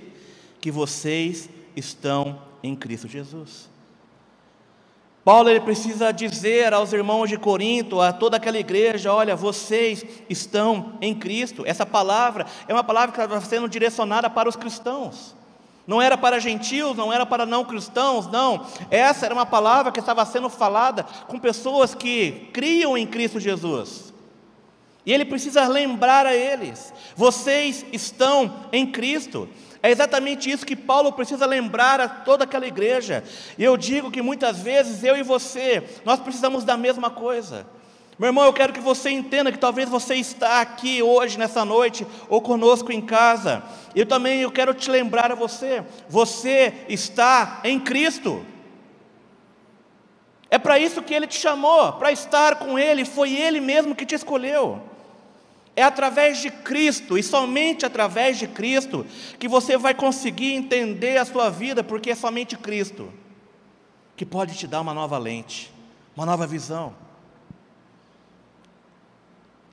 B: que vocês estão em Cristo Jesus. Paulo ele precisa dizer aos irmãos de Corinto, a toda aquela igreja: olha, vocês estão em Cristo. Essa palavra é uma palavra que estava sendo direcionada para os cristãos. Não era para gentios, não era para não cristãos, não. Essa era uma palavra que estava sendo falada com pessoas que criam em Cristo Jesus. E ele precisa lembrar a eles: vocês estão em Cristo. É exatamente isso que Paulo precisa lembrar a toda aquela igreja. E eu digo que muitas vezes eu e você, nós precisamos da mesma coisa. Meu irmão, eu quero que você entenda que talvez você está aqui hoje, nessa noite, ou conosco em casa. Eu também eu quero te lembrar a você, você está em Cristo. É para isso que Ele te chamou, para estar com Ele, foi Ele mesmo que te escolheu. É através de Cristo, e somente através de Cristo, que você vai conseguir entender a sua vida, porque é somente Cristo que pode te dar uma nova lente, uma nova visão.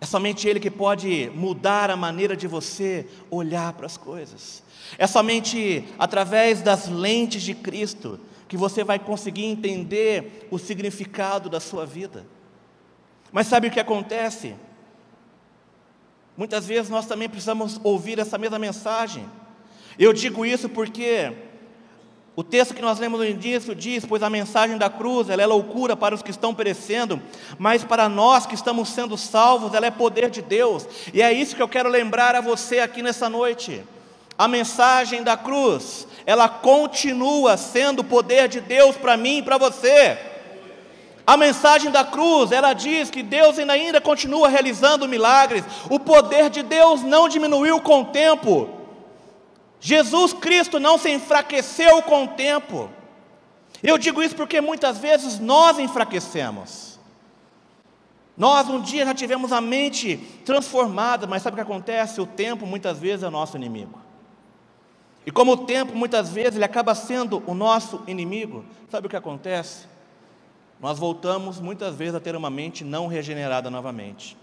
B: É somente Ele que pode mudar a maneira de você olhar para as coisas. É somente através das lentes de Cristo que você vai conseguir entender o significado da sua vida. Mas sabe o que acontece? Muitas vezes nós também precisamos ouvir essa mesma mensagem. Eu digo isso porque o texto que nós lemos no início diz: Pois a mensagem da cruz ela é loucura para os que estão perecendo, mas para nós que estamos sendo salvos, ela é poder de Deus. E é isso que eu quero lembrar a você aqui nessa noite. A mensagem da cruz, ela continua sendo poder de Deus para mim e para você. A mensagem da cruz, ela diz que Deus ainda continua realizando milagres, o poder de Deus não diminuiu com o tempo. Jesus Cristo não se enfraqueceu com o tempo. Eu digo isso porque muitas vezes nós enfraquecemos. Nós um dia já tivemos a mente transformada, mas sabe o que acontece? O tempo muitas vezes é nosso inimigo. E como o tempo muitas vezes ele acaba sendo o nosso inimigo, sabe o que acontece? Nós voltamos muitas vezes a ter uma mente não regenerada novamente.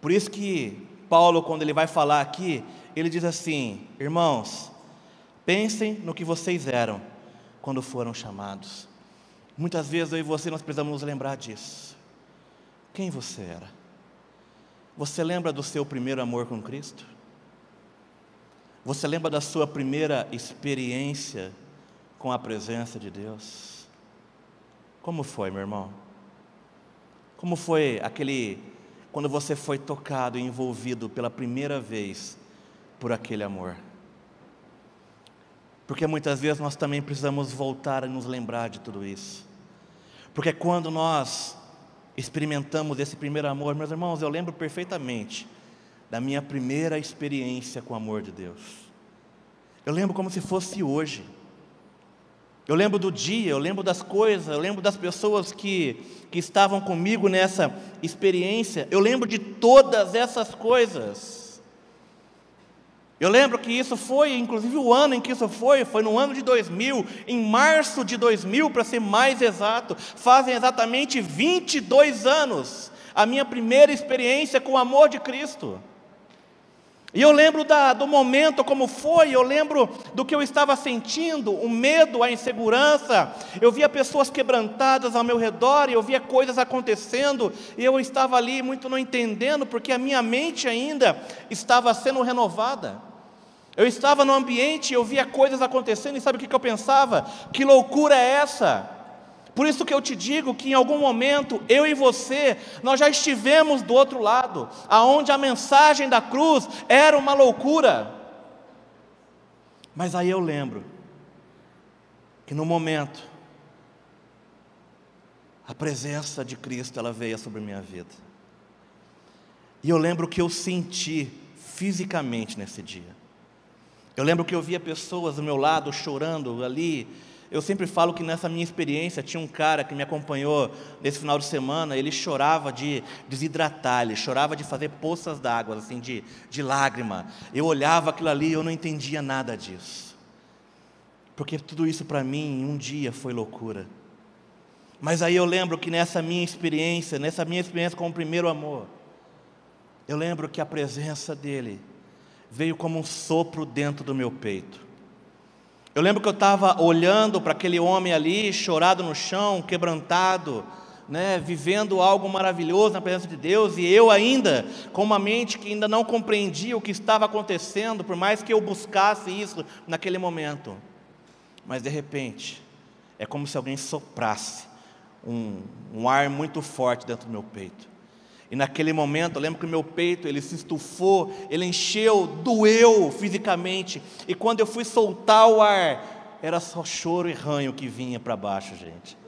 B: Por isso que Paulo, quando ele vai falar aqui, ele diz assim: irmãos, pensem no que vocês eram quando foram chamados. Muitas vezes eu e você nós precisamos nos lembrar disso. Quem você era? Você lembra do seu primeiro amor com Cristo? Você lembra da sua primeira experiência com a presença de Deus? Como foi, meu irmão? Como foi aquele quando você foi tocado e envolvido pela primeira vez por aquele amor. Porque muitas vezes nós também precisamos voltar a nos lembrar de tudo isso. Porque quando nós experimentamos esse primeiro amor, meus irmãos, eu lembro perfeitamente da minha primeira experiência com o amor de Deus. Eu lembro como se fosse hoje. Eu lembro do dia, eu lembro das coisas, eu lembro das pessoas que, que estavam comigo nessa experiência, eu lembro de todas essas coisas. Eu lembro que isso foi, inclusive o ano em que isso foi, foi no ano de 2000, em março de 2000, para ser mais exato, fazem exatamente 22 anos, a minha primeira experiência com o amor de Cristo. E eu lembro da, do momento como foi, eu lembro do que eu estava sentindo, o medo, a insegurança. Eu via pessoas quebrantadas ao meu redor, e eu via coisas acontecendo, e eu estava ali muito não entendendo, porque a minha mente ainda estava sendo renovada. Eu estava no ambiente, eu via coisas acontecendo e sabe o que eu pensava? Que loucura é essa? Por isso que eu te digo que em algum momento eu e você, nós já estivemos do outro lado, aonde a mensagem da cruz era uma loucura. Mas aí eu lembro que no momento a presença de Cristo ela veio sobre minha vida. E eu lembro que eu senti fisicamente nesse dia. Eu lembro que eu via pessoas do meu lado chorando ali. Eu sempre falo que nessa minha experiência tinha um cara que me acompanhou nesse final de semana, ele chorava de desidratar, ele chorava de fazer poças d'água, assim, de, de lágrima. Eu olhava aquilo ali e eu não entendia nada disso. Porque tudo isso para mim, um dia, foi loucura. Mas aí eu lembro que nessa minha experiência, nessa minha experiência com o primeiro amor, eu lembro que a presença dele veio como um sopro dentro do meu peito. Eu lembro que eu estava olhando para aquele homem ali, chorado no chão, quebrantado, né, vivendo algo maravilhoso na presença de Deus, e eu ainda, com uma mente que ainda não compreendia o que estava acontecendo, por mais que eu buscasse isso naquele momento. Mas de repente, é como se alguém soprasse um, um ar muito forte dentro do meu peito. E naquele momento, eu lembro que o meu peito, ele se estufou, ele encheu, doeu fisicamente. E quando eu fui soltar o ar, era só choro e ranho que vinha para baixo, gente.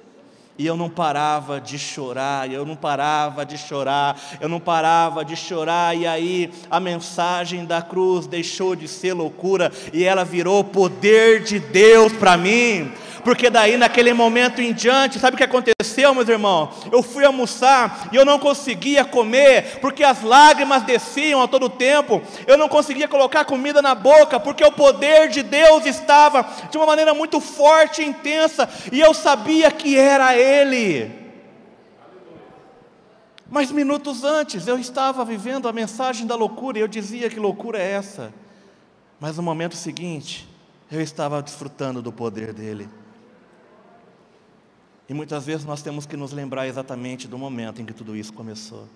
B: E eu não parava de chorar, eu não parava de chorar, eu não parava de chorar, e aí a mensagem da cruz deixou de ser loucura e ela virou poder de Deus para mim porque daí naquele momento em diante, sabe o que aconteceu, meus irmãos? Eu fui almoçar e eu não conseguia comer, porque as lágrimas desciam a todo tempo, eu não conseguia colocar comida na boca, porque o poder de Deus estava de uma maneira muito forte e intensa, e eu sabia que era. Mas minutos antes eu estava vivendo a mensagem da loucura e eu dizia que loucura é essa. Mas no momento seguinte, eu estava desfrutando do poder dele. E muitas vezes nós temos que nos lembrar exatamente do momento em que tudo isso começou.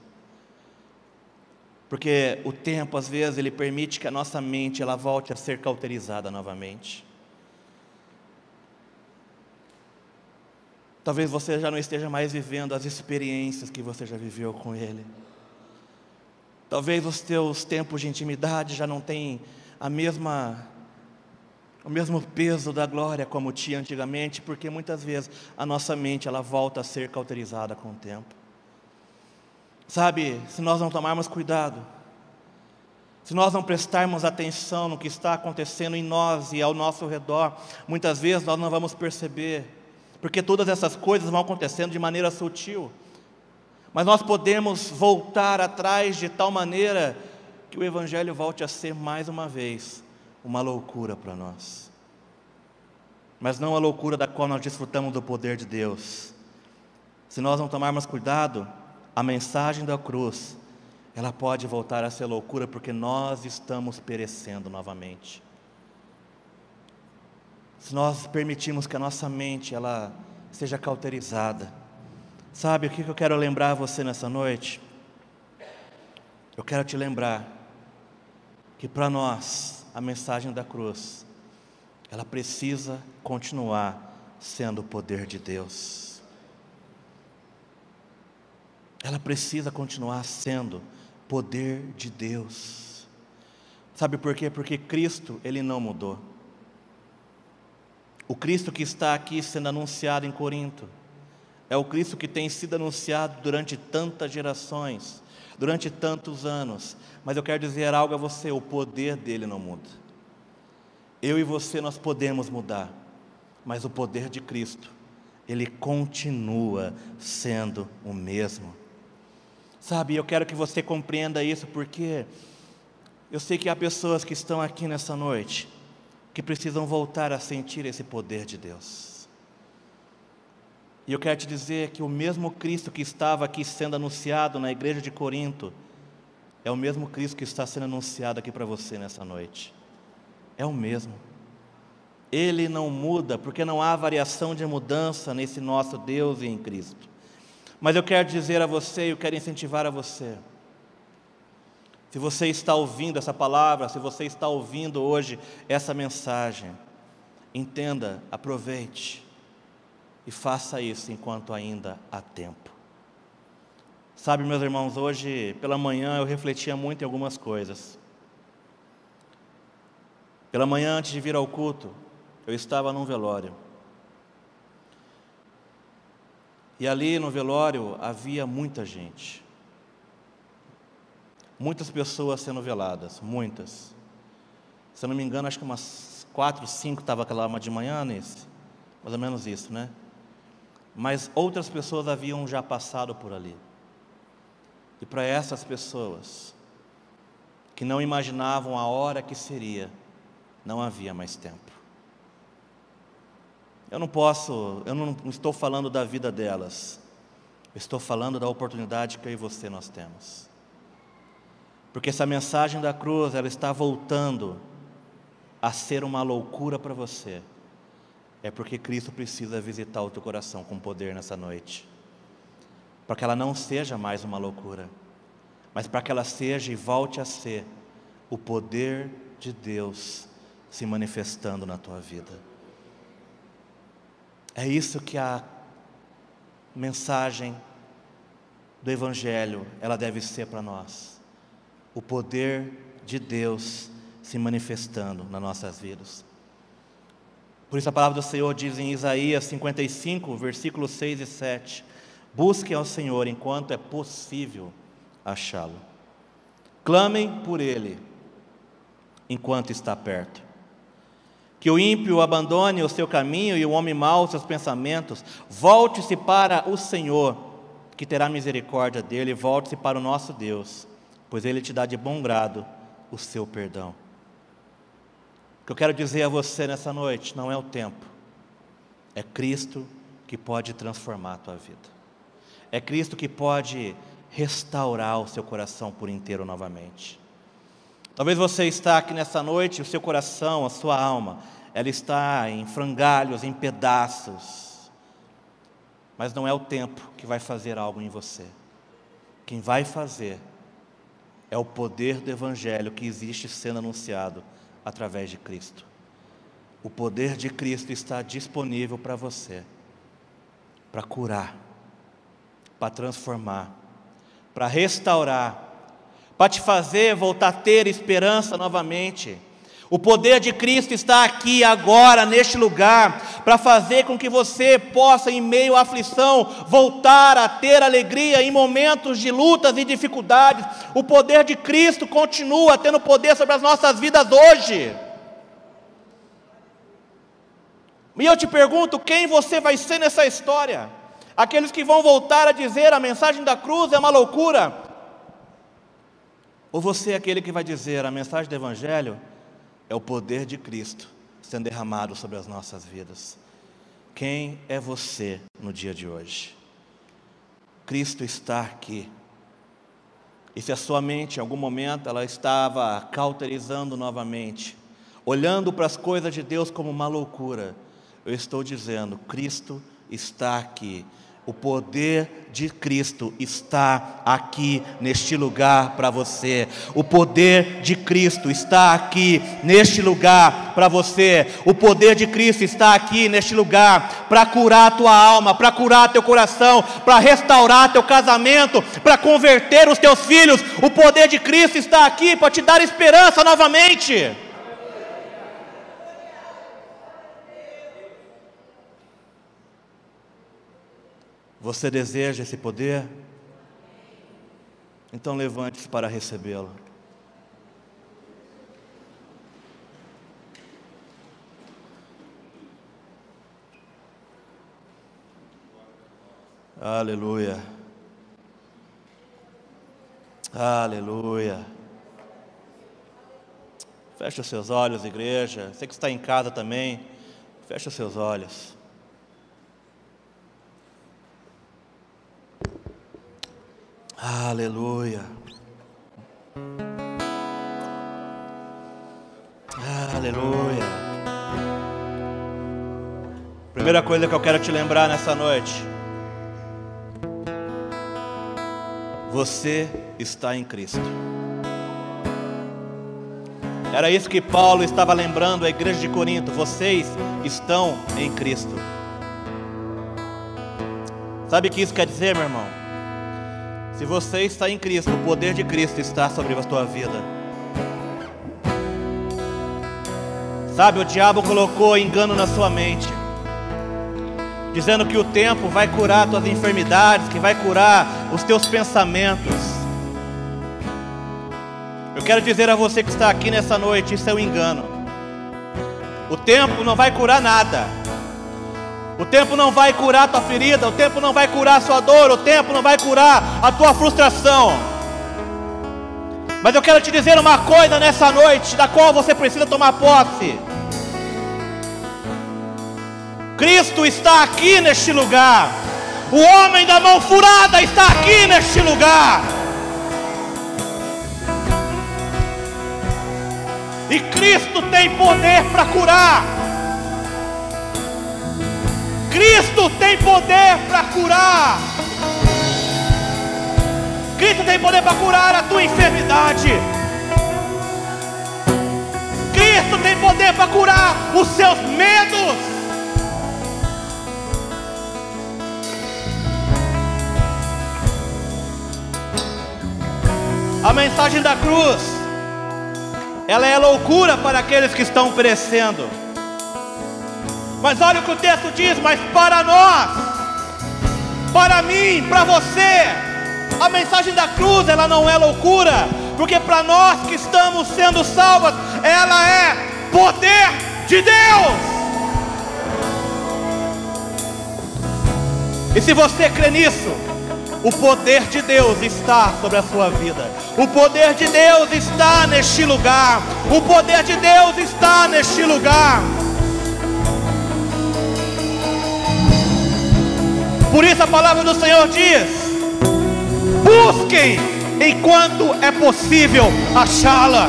B: Porque o tempo, às vezes, ele permite que a nossa mente ela volte a ser cauterizada novamente. Talvez você já não esteja mais vivendo as experiências que você já viveu com Ele. Talvez os teus tempos de intimidade já não tenham a mesma o mesmo peso da glória como tinha antigamente, porque muitas vezes a nossa mente ela volta a ser cauterizada com o tempo. Sabe, se nós não tomarmos cuidado, se nós não prestarmos atenção no que está acontecendo em nós e ao nosso redor, muitas vezes nós não vamos perceber, porque todas essas coisas vão acontecendo de maneira sutil. Mas nós podemos voltar atrás de tal maneira que o Evangelho volte a ser mais uma vez uma loucura para nós. Mas não a loucura da qual nós desfrutamos do poder de Deus. Se nós não tomarmos cuidado, a mensagem da cruz, ela pode voltar a ser loucura porque nós estamos perecendo novamente. Se nós permitirmos que a nossa mente ela seja cauterizada. Sabe o que eu quero lembrar você nessa noite? Eu quero te lembrar que para nós a mensagem da cruz, ela precisa continuar sendo o poder de Deus. Ela precisa continuar sendo poder de Deus. Sabe por quê? Porque Cristo, ele não mudou. O Cristo que está aqui sendo anunciado em Corinto é o Cristo que tem sido anunciado durante tantas gerações durante tantos anos. Mas eu quero dizer algo a você: o poder dele não muda. Eu e você, nós podemos mudar, mas o poder de Cristo, ele continua sendo o mesmo. Sabe, eu quero que você compreenda isso porque eu sei que há pessoas que estão aqui nessa noite que precisam voltar a sentir esse poder de Deus. E eu quero te dizer que o mesmo Cristo que estava aqui sendo anunciado na igreja de Corinto, é o mesmo Cristo que está sendo anunciado aqui para você nessa noite. É o mesmo. Ele não muda, porque não há variação de mudança nesse nosso Deus e em Cristo. Mas eu quero dizer a você, eu quero incentivar a você. Se você está ouvindo essa palavra, se você está ouvindo hoje essa mensagem, entenda, aproveite e faça isso enquanto ainda há tempo. Sabe, meus irmãos, hoje pela manhã eu refletia muito em algumas coisas. Pela manhã, antes de vir ao culto, eu estava num velório. E ali no velório havia muita gente. Muitas pessoas sendo veladas, muitas. Se eu não me engano, acho que umas quatro, cinco estava aquela uma de manhã nesse. Mais ou menos isso, né? Mas outras pessoas haviam já passado por ali. E para essas pessoas que não imaginavam a hora que seria, não havia mais tempo. Eu não posso, eu não estou falando da vida delas, eu estou falando da oportunidade que eu e você nós temos. Porque essa mensagem da cruz, ela está voltando a ser uma loucura para você. É porque Cristo precisa visitar o teu coração com poder nessa noite. Para que ela não seja mais uma loucura, mas para que ela seja e volte a ser o poder de Deus se manifestando na tua vida. É isso que a mensagem do Evangelho ela deve ser para nós. O poder de Deus se manifestando nas nossas vidas. Por isso a palavra do Senhor diz em Isaías 55, versículos 6 e 7: Busquem ao Senhor enquanto é possível achá-lo. Clamem por Ele enquanto está perto. Que o ímpio abandone o seu caminho e o homem mau os seus pensamentos. Volte-se para o Senhor, que terá misericórdia dele, volte-se para o nosso Deus, pois ele te dá de bom grado o seu perdão. O que eu quero dizer a você nessa noite não é o tempo, é Cristo que pode transformar a tua vida. É Cristo que pode restaurar o seu coração por inteiro novamente. Talvez você está aqui nessa noite, o seu coração, a sua alma, ela está em frangalhos, em pedaços. Mas não é o tempo que vai fazer algo em você. Quem vai fazer é o poder do Evangelho que existe sendo anunciado através de Cristo. O poder de Cristo está disponível para você, para curar, para transformar, para restaurar, para te fazer voltar a ter esperança novamente. O poder de Cristo está aqui agora, neste lugar, para fazer com que você possa, em meio à aflição, voltar a ter alegria em momentos de lutas e dificuldades. O poder de Cristo continua tendo poder sobre as nossas vidas hoje. E eu te pergunto: quem você vai ser nessa história? Aqueles que vão voltar a dizer a mensagem da cruz é uma loucura? Ou você é aquele que vai dizer a mensagem do Evangelho é o poder de Cristo sendo derramado sobre as nossas vidas? Quem é você no dia de hoje? Cristo está aqui. E se a sua mente, em algum momento, ela estava cauterizando novamente, olhando para as coisas de Deus como uma loucura, eu estou dizendo: Cristo está aqui o poder de Cristo está aqui neste lugar para você. O poder de Cristo está aqui neste lugar para você. O poder de Cristo está aqui neste lugar para curar a tua alma, para curar teu coração, para restaurar teu casamento, para converter os teus filhos. O poder de Cristo está aqui para te dar esperança novamente. Você deseja esse poder? Então levante-se para recebê-lo. Aleluia. Aleluia. Feche os seus olhos, igreja. Você que está em casa também, feche os seus olhos. Aleluia. Aleluia. Primeira coisa que eu quero te lembrar nessa noite. Você está em Cristo. Era isso que Paulo estava lembrando à igreja de Corinto. Vocês estão em Cristo. Sabe o que isso quer dizer, meu irmão? Se você está em Cristo, o poder de Cristo está sobre a sua vida. Sabe, o diabo colocou engano na sua mente, dizendo que o tempo vai curar tuas enfermidades, que vai curar os teus pensamentos. Eu quero dizer a você que está aqui nessa noite, isso é um engano. O tempo não vai curar nada. O tempo não vai curar a tua ferida, o tempo não vai curar a sua dor, o tempo não vai curar a tua frustração. Mas eu quero te dizer uma coisa nessa noite, da qual você precisa tomar posse. Cristo está aqui neste lugar. O homem da mão furada está aqui neste lugar. E Cristo tem poder para curar. Cristo tem poder para curar. Cristo tem poder para curar a tua enfermidade. Cristo tem poder para curar os seus medos. A mensagem da cruz, ela é loucura para aqueles que estão perecendo. Mas olha o que o texto diz: mas para nós, para mim, para você, a mensagem da cruz ela não é loucura, porque para nós que estamos sendo salvos, ela é poder de Deus. E se você crê nisso, o poder de Deus está sobre a sua vida. O poder de Deus está neste lugar. O poder de Deus está neste lugar. Por isso a palavra do Senhor diz: busquem enquanto é possível achá-la,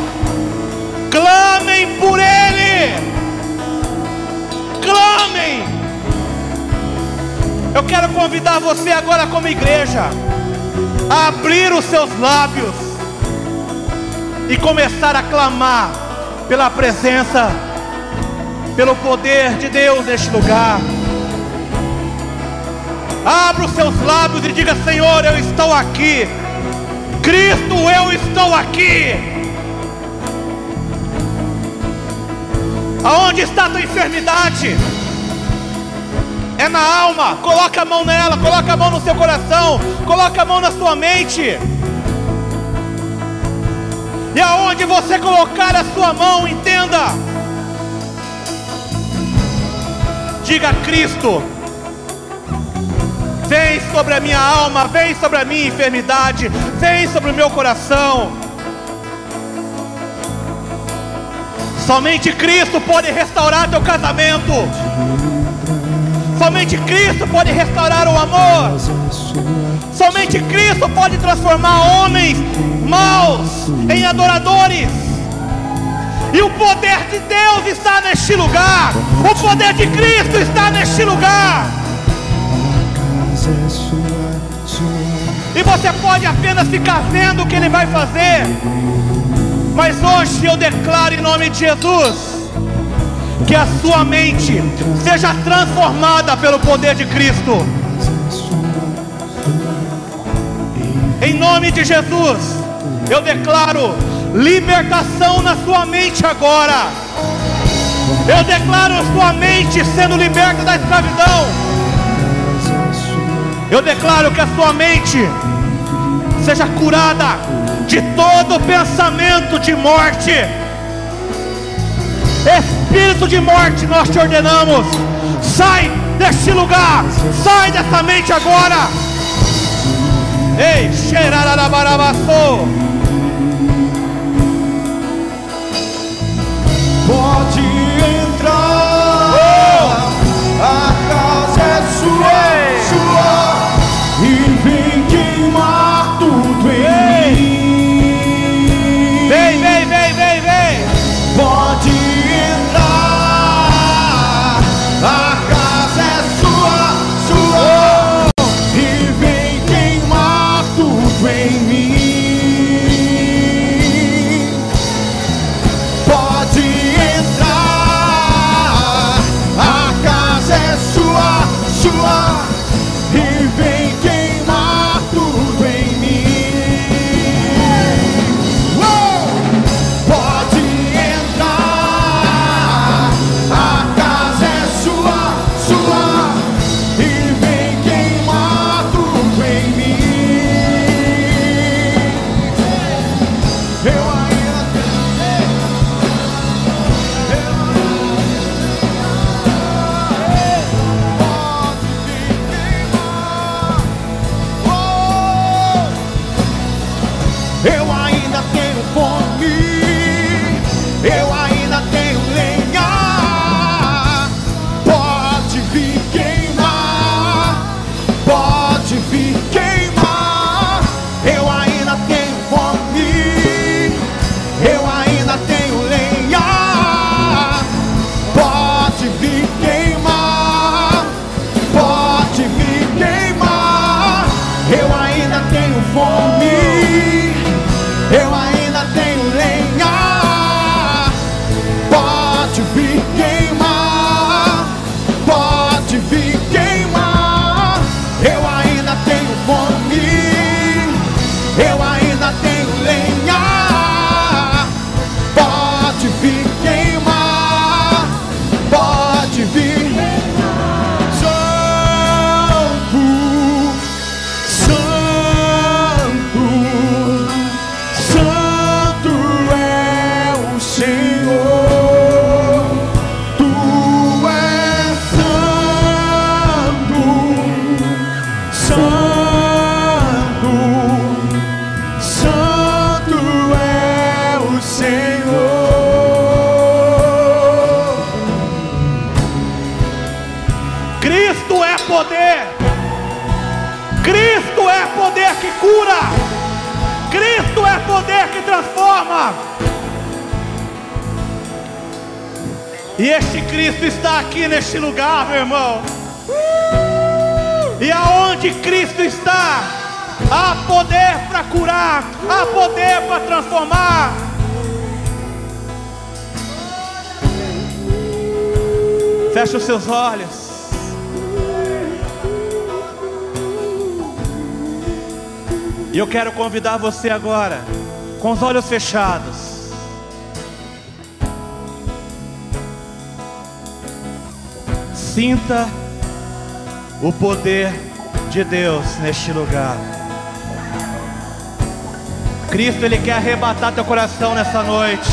B: clamem por Ele, clamem. Eu quero convidar você agora, como igreja, a abrir os seus lábios e começar a clamar pela presença, pelo poder de Deus neste lugar. Abra os seus lábios e diga: Senhor, eu estou aqui. Cristo, eu estou aqui. Aonde está a tua enfermidade? É na alma. Coloca a mão nela, coloca a mão no seu coração, coloca a mão na sua mente. E aonde você colocar a sua mão, entenda. Diga Cristo, Vem sobre a minha alma, vem sobre a minha enfermidade, vem sobre o meu coração. Somente Cristo pode restaurar teu casamento. Somente Cristo pode restaurar o amor. Somente Cristo pode transformar homens maus em adoradores. E o poder de Deus está neste lugar. O poder de Cristo está neste lugar. E você pode apenas ficar vendo o que ele vai fazer. Mas hoje eu declaro em nome de Jesus que a sua mente seja transformada pelo poder de Cristo. Em nome de Jesus, eu declaro libertação na sua mente agora. Eu declaro sua mente sendo liberta da escravidão. Eu declaro que a sua mente seja curada de todo pensamento de morte. Espírito de morte, nós te ordenamos, Sai deste lugar, sai dessa mente agora. Ei, xerarabarabaçô.
C: Pode entrar, a casa é sua, sua, eu
B: quero convidar você agora, com os olhos fechados. Sinta o poder de Deus neste lugar. Cristo, Ele quer arrebatar teu coração nessa noite.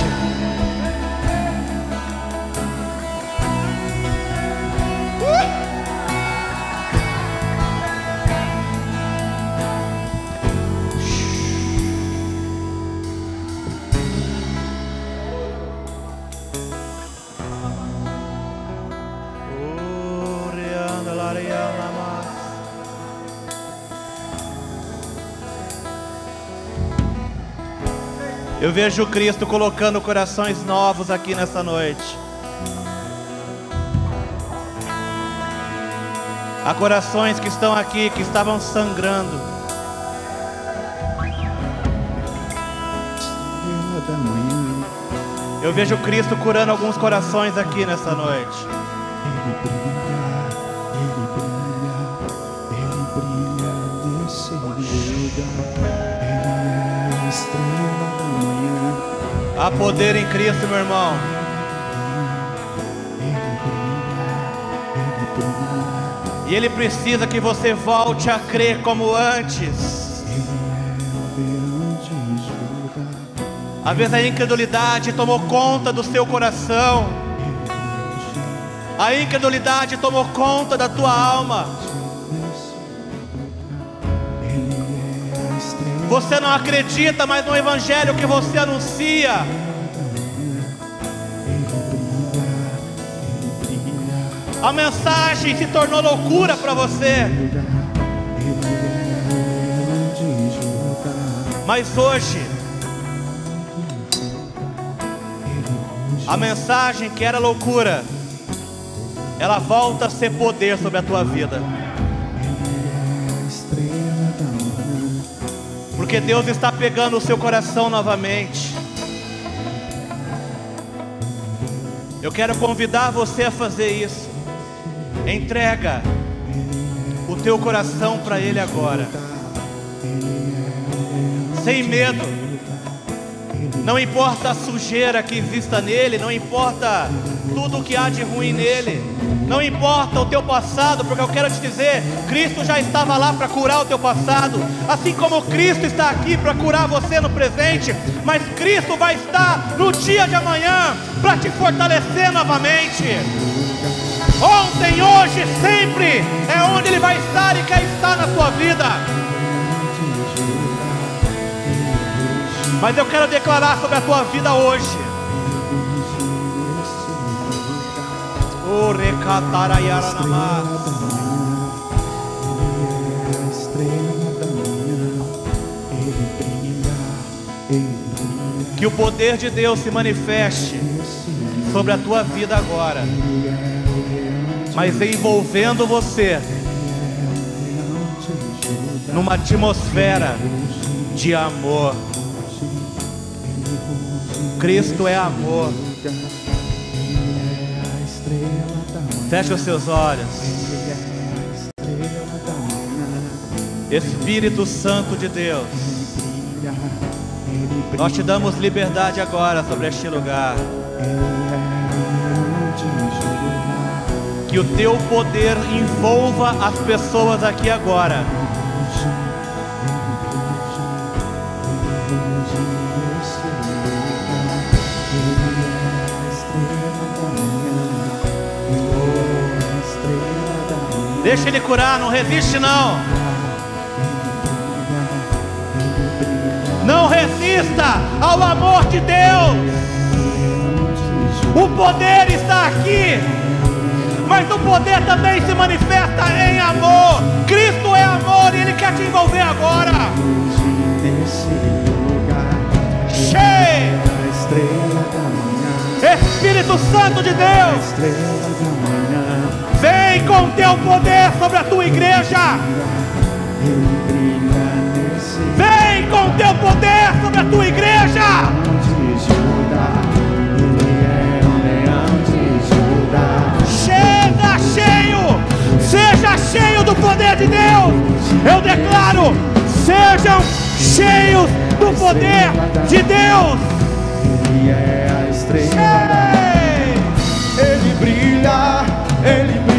B: Vejo Cristo colocando corações novos aqui nessa noite. Há corações que estão aqui que estavam sangrando. Eu vejo Cristo curando alguns corações aqui nessa noite. Há poder em Cristo, meu irmão. E Ele precisa que você volte a crer como antes. Às vezes a incredulidade tomou conta do seu coração. A incredulidade tomou conta da tua alma. Você não acredita mais no evangelho que você anuncia. A mensagem se tornou loucura para você. Mas hoje, a mensagem que era loucura, ela volta a ser poder sobre a tua vida. Porque Deus está pegando o seu coração novamente. Eu quero convidar você a fazer isso. Entrega o teu coração para Ele agora. Sem medo. Não importa a sujeira que exista nele, não importa tudo o que há de ruim nele. Não importa o teu passado, porque eu quero te dizer, Cristo já estava lá para curar o teu passado, assim como Cristo está aqui para curar você no presente, mas Cristo vai estar no dia de amanhã para te fortalecer novamente. Ontem, hoje, sempre é onde Ele vai estar e quer estar na sua vida. Mas eu quero declarar sobre a tua vida hoje. Que o poder de Deus se manifeste sobre a tua vida agora, mas envolvendo você numa atmosfera de amor. Cristo é amor. Feche os seus olhos. Espírito Santo de Deus, nós te damos liberdade agora sobre este lugar. Que o teu poder envolva as pessoas aqui agora. Deixa ele curar, não resiste não. Não resista ao amor de Deus. O poder está aqui. Mas o poder também se manifesta em amor. Cristo é amor e Ele quer te envolver agora. Cheio. Espírito Santo de Deus. Vem com teu poder sobre a tua igreja. Vem com teu poder sobre a tua igreja. Chega cheio, seja cheio do poder de Deus. Eu declaro, sejam cheios do poder de Deus.
C: É a estrela. Ele brilha, ele brilha.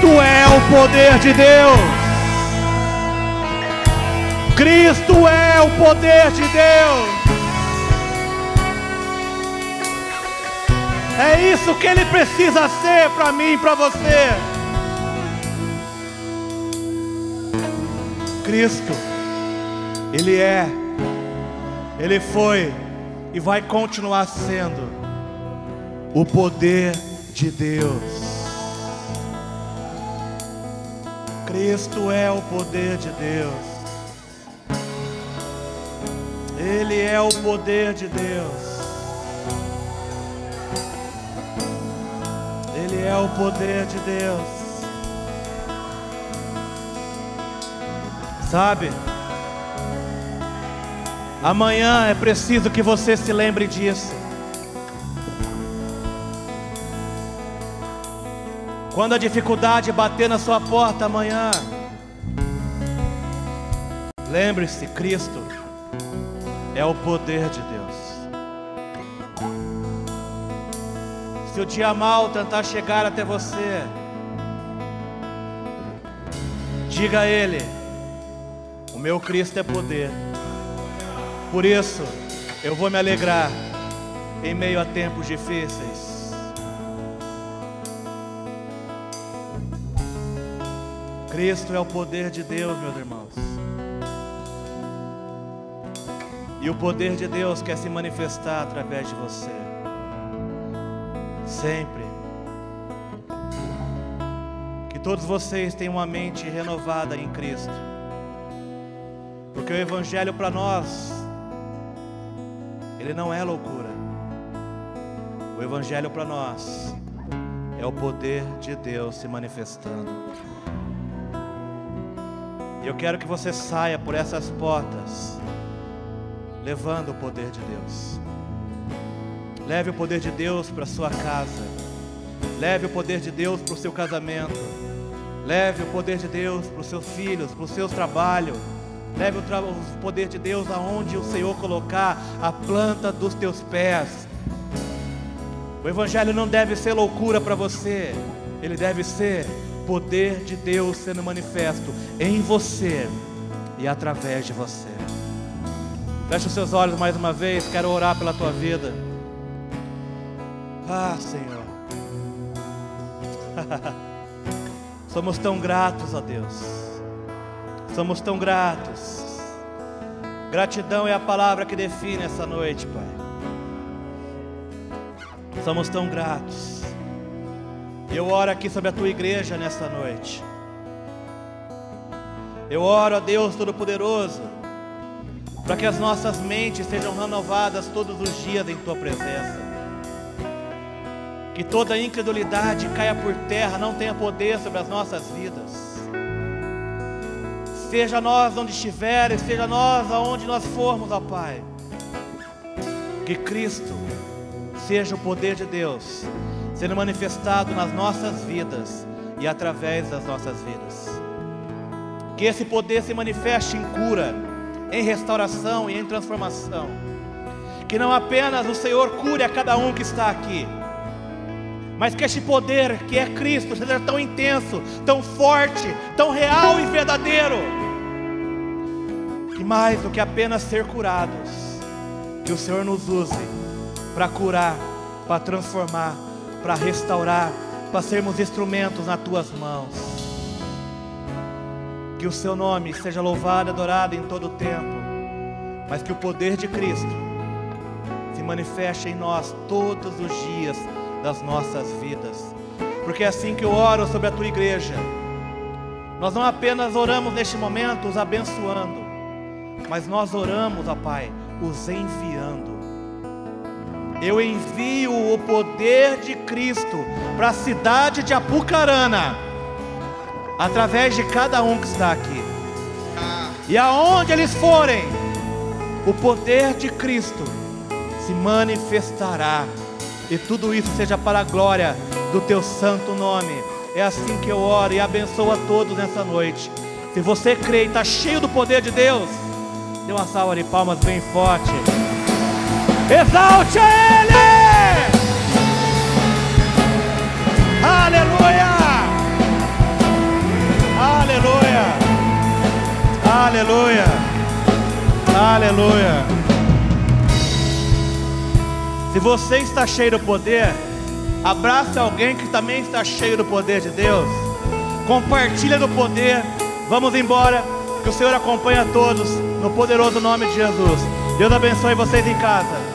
B: Cristo é o poder de Deus. Cristo é o poder de Deus. É isso que ele precisa ser para mim para você. Cristo, ele é, ele foi e vai continuar sendo o poder de Deus. Cristo é o poder de Deus. Ele é o poder de Deus. Ele é o poder de Deus. Sabe? Amanhã é preciso que você se lembre disso. Quando a dificuldade bater na sua porta amanhã, lembre-se: Cristo é o poder de Deus. Se o dia mal tentar chegar até você, diga a Ele: O meu Cristo é poder. Por isso, eu vou me alegrar em meio a tempos difíceis. Cristo é o poder de Deus, meus irmãos. E o poder de Deus quer se manifestar através de você. Sempre. Que todos vocês tenham uma mente renovada em Cristo. Porque o Evangelho para nós, ele não é loucura. O Evangelho para nós é o poder de Deus se manifestando. Eu quero que você saia por essas portas, levando o poder de Deus. Leve o poder de Deus para sua casa. Leve o poder de Deus para o seu casamento. Leve o poder de Deus para os seus filhos, para o seu trabalho. Leve o, tra- o poder de Deus aonde o Senhor colocar a planta dos teus pés. O Evangelho não deve ser loucura para você, ele deve ser poder de Deus sendo manifesto em você e através de você. Feche os seus olhos mais uma vez, quero orar pela tua vida. Ah, Senhor. Somos tão gratos a Deus. Somos tão gratos. Gratidão é a palavra que define essa noite, Pai. Somos tão gratos. Eu oro aqui sobre a tua igreja nessa noite. Eu oro a Deus Todo-Poderoso, para que as nossas mentes sejam renovadas todos os dias em tua presença. Que toda incredulidade caia por terra, não tenha poder sobre as nossas vidas. Seja nós onde estiveres, seja nós aonde nós formos, ó Pai. Que Cristo seja o poder de Deus sendo manifestado nas nossas vidas e através das nossas vidas. Que esse poder se manifeste em cura, em restauração e em transformação. Que não apenas o Senhor cure a cada um que está aqui, mas que este poder que é Cristo seja tão intenso, tão forte, tão real e verdadeiro, que mais do que apenas ser curados, que o Senhor nos use para curar, para transformar, para restaurar, para sermos instrumentos nas tuas mãos. Que o seu nome seja louvado e adorado em todo o tempo, mas que o poder de Cristo se manifeste em nós todos os dias das nossas vidas. Porque é assim que eu oro sobre a tua igreja. Nós não apenas oramos neste momento os abençoando, mas nós oramos, ó Pai, os enviando. Eu envio o poder de Cristo para a cidade de Apucarana, através de cada um que está aqui. E aonde eles forem, o poder de Cristo se manifestará e tudo isso seja para a glória do teu santo nome. É assim que eu oro e abençoo a todos nessa noite. Se você crê e está cheio do poder de Deus, dê uma salva de palmas bem forte. Exalte Ele! Aleluia! Aleluia! Aleluia! Aleluia! Se você está cheio do poder, abrace alguém que também está cheio do poder de Deus. Compartilha do poder. Vamos embora. Que o Senhor acompanhe a todos no poderoso nome de Jesus. Deus abençoe vocês em casa.